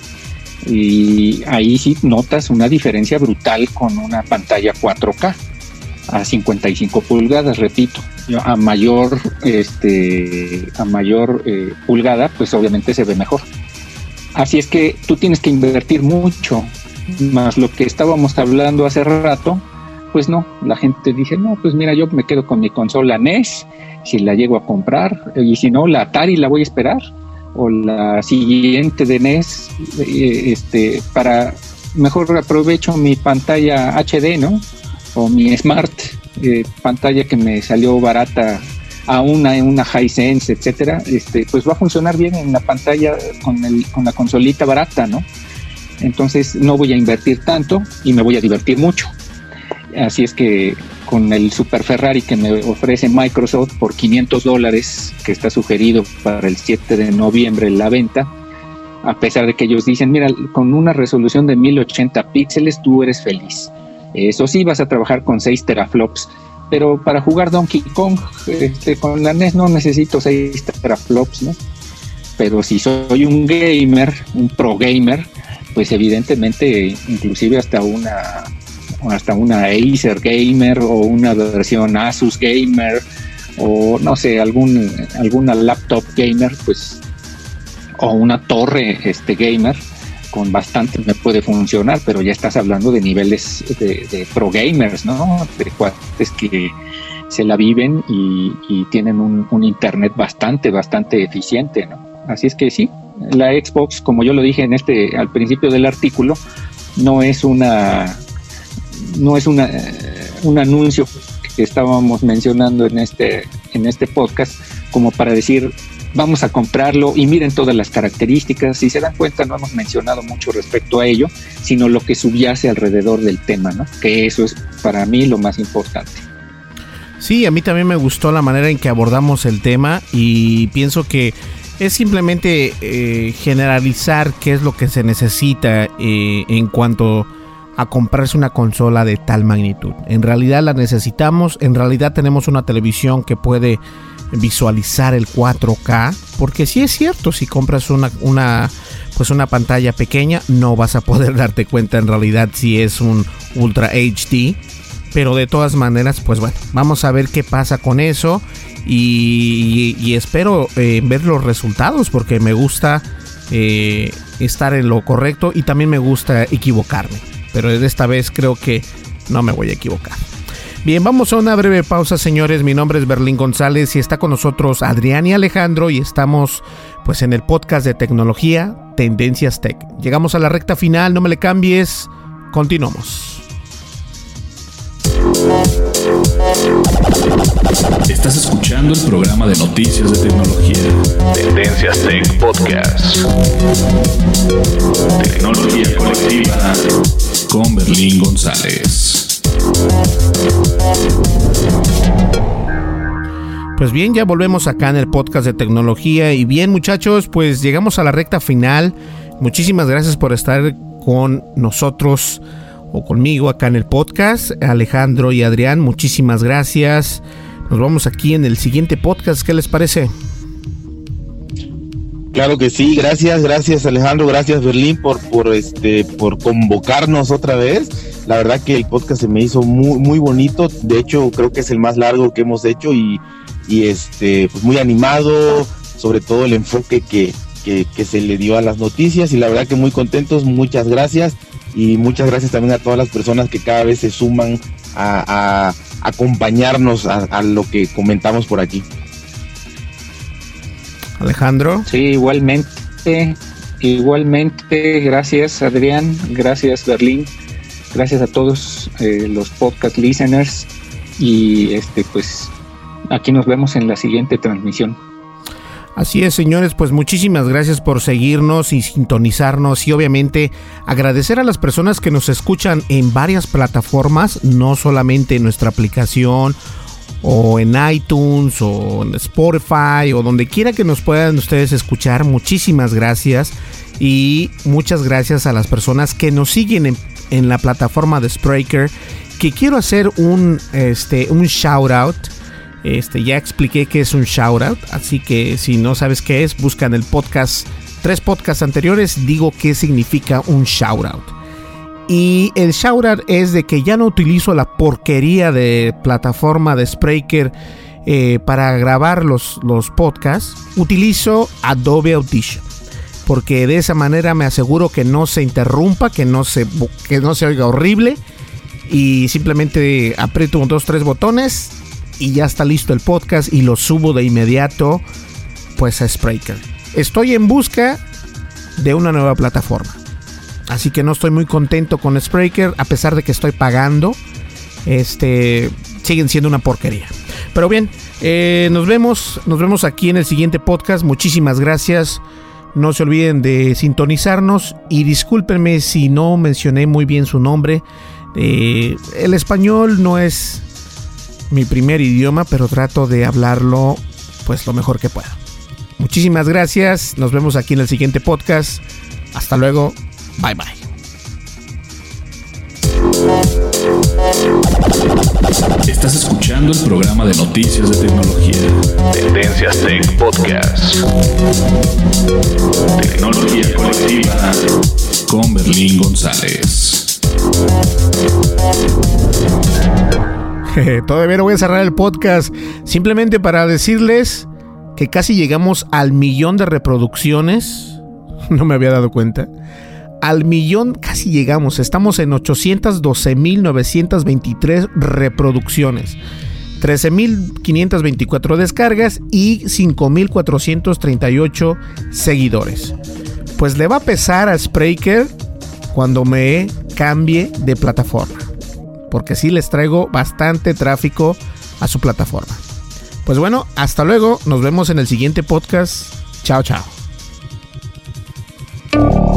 Y ahí sí notas una diferencia brutal con una pantalla 4K a 55 pulgadas, repito a mayor este a mayor eh, pulgada pues obviamente se ve mejor. Así es que tú tienes que invertir mucho más lo que estábamos hablando hace rato pues no la gente dice no pues mira yo me quedo con mi consola NES si la llego a comprar y si no la Atari la voy a esperar o la siguiente de NES eh, este para mejor aprovecho mi pantalla HD no o mi Smart eh, pantalla que me salió barata a una una Hisense, etcétera, este, pues va a funcionar bien en la pantalla con, el, con la consolita barata, ¿no? Entonces no voy a invertir tanto y me voy a divertir mucho. Así es que con el Super Ferrari que me ofrece Microsoft por 500 dólares, que está sugerido para el 7 de noviembre la venta, a pesar de que ellos dicen, mira, con una resolución de 1080 píxeles tú eres feliz. Eso sí, vas a trabajar con 6 teraflops. Pero para jugar Donkey Kong este, con la NES no necesito 6 teraflops, ¿no? Pero si soy un gamer, un pro gamer, pues evidentemente inclusive hasta una hasta una Acer Gamer o una versión Asus Gamer o no sé, algún alguna laptop gamer, pues o una torre este gamer con bastante me puede funcionar, pero ya estás hablando de niveles de, pro gamers, ¿no? De cuates que se la viven y, tienen un, internet bastante, bastante eficiente, ¿no? Así es que sí, la Xbox, como yo lo dije en este, al principio del artículo, no es una, no es una, un anuncio que estábamos mencionando en este, en este podcast como para decir vamos a comprarlo y miren todas las características. Si se dan cuenta, no hemos mencionado mucho respecto a ello, sino lo que subyace alrededor del tema, ¿no? Que eso es para mí lo más importante. Sí, a mí también me gustó la manera en que abordamos el tema y pienso que es simplemente eh, generalizar qué es lo que se necesita eh, en cuanto a comprarse una consola de tal magnitud. En realidad la necesitamos, en realidad tenemos una televisión que puede visualizar el 4K, porque si es cierto, si compras una, pues una pantalla pequeña, no vas a poder darte cuenta en realidad si es un Ultra HD. Pero de todas maneras, pues bueno, vamos a ver qué pasa con eso. Y, espero eh, ver los resultados porque me gusta eh, estar en lo correcto y también me gusta equivocarme. Pero esta vez creo que no me voy a equivocar. Bien, vamos a una breve pausa, señores. Mi nombre es Berlín González y está con nosotros Adrián y Alejandro y estamos pues en el podcast de tecnología Tendencias Tech. Llegamos a la recta final, no me le cambies. Continuamos. Estás escuchando el programa de noticias de tecnología. Tendencias Tech Podcast. Tecnología colectiva con Berlín González. Pues bien, ya volvemos acá en el podcast de tecnología. Y bien, muchachos, pues llegamos a la recta final. Muchísimas gracias por estar con nosotros o conmigo acá en el podcast. Alejandro y Adrián, muchísimas gracias. Nos vamos aquí en el siguiente podcast. ¿Qué les parece? Claro que sí, gracias, gracias Alejandro, gracias Berlín por, por este, por convocarnos otra vez. La verdad que el podcast se me hizo muy, muy bonito. De hecho, creo que es el más largo que hemos hecho y, y este, pues muy animado, sobre todo el enfoque que, que, se le dio a las noticias. Y la verdad que muy contentos, muchas gracias. Y muchas gracias también a todas las personas que cada vez se suman a, acompañarnos a, lo que comentamos por aquí. Alejandro. Sí, igualmente. Igualmente, gracias Adrián, gracias Berlín Gracias a todos eh, los podcast listeners y este pues aquí nos vemos en la siguiente transmisión. Así es, señores, pues muchísimas gracias por seguirnos y sintonizarnos y obviamente agradecer a las personas que nos escuchan en varias plataformas, no solamente en nuestra aplicación o en iTunes o en Spotify o donde quiera que nos puedan ustedes escuchar. Muchísimas gracias y muchas gracias a las personas que nos siguen en la plataforma de Spreaker que quiero hacer un, este, un shout out. Este, ya expliqué que es un shout out, así que si no sabes qué es, busca en el podcast, tres podcasts anteriores, digo qué significa un shout out. Y el shout out es de que ya no utilizo la porquería de plataforma de Spreaker eh, para grabar los, los podcasts, utilizo Adobe Audition porque de esa manera me aseguro que no se interrumpa, que no se, que no se oiga horrible y simplemente aprieto un dos, tres botones y ya está listo el podcast y lo subo de inmediato pues a Spreaker. Estoy en busca de una nueva plataforma. Así que no estoy muy contento con Spreaker a pesar de que estoy pagando. Este siguen siendo una porquería. Pero bien, eh, nos vemos, nos vemos aquí en el siguiente podcast. Muchísimas gracias. No se olviden de sintonizarnos y discúlpenme si no mencioné muy bien su nombre. Eh, el español no es mi primer idioma, pero trato de hablarlo pues lo mejor que pueda. Muchísimas gracias. Nos vemos aquí en el siguiente podcast. Hasta luego. Bye bye. Estás escuchando el programa de noticias de tecnología. Tendencias Tech Podcast. Tecnología colectiva con Berlín González. Todavía no voy a cerrar el podcast. Simplemente para decirles que casi llegamos al millón de reproducciones. No me había dado cuenta al millón casi llegamos. Estamos en 812.923 reproducciones. 13.524 descargas y 5.438 seguidores. Pues le va a pesar a Spreaker cuando me cambie de plataforma. Porque sí les traigo bastante tráfico a su plataforma. Pues bueno, hasta luego. Nos vemos en el siguiente podcast. Chao, chao.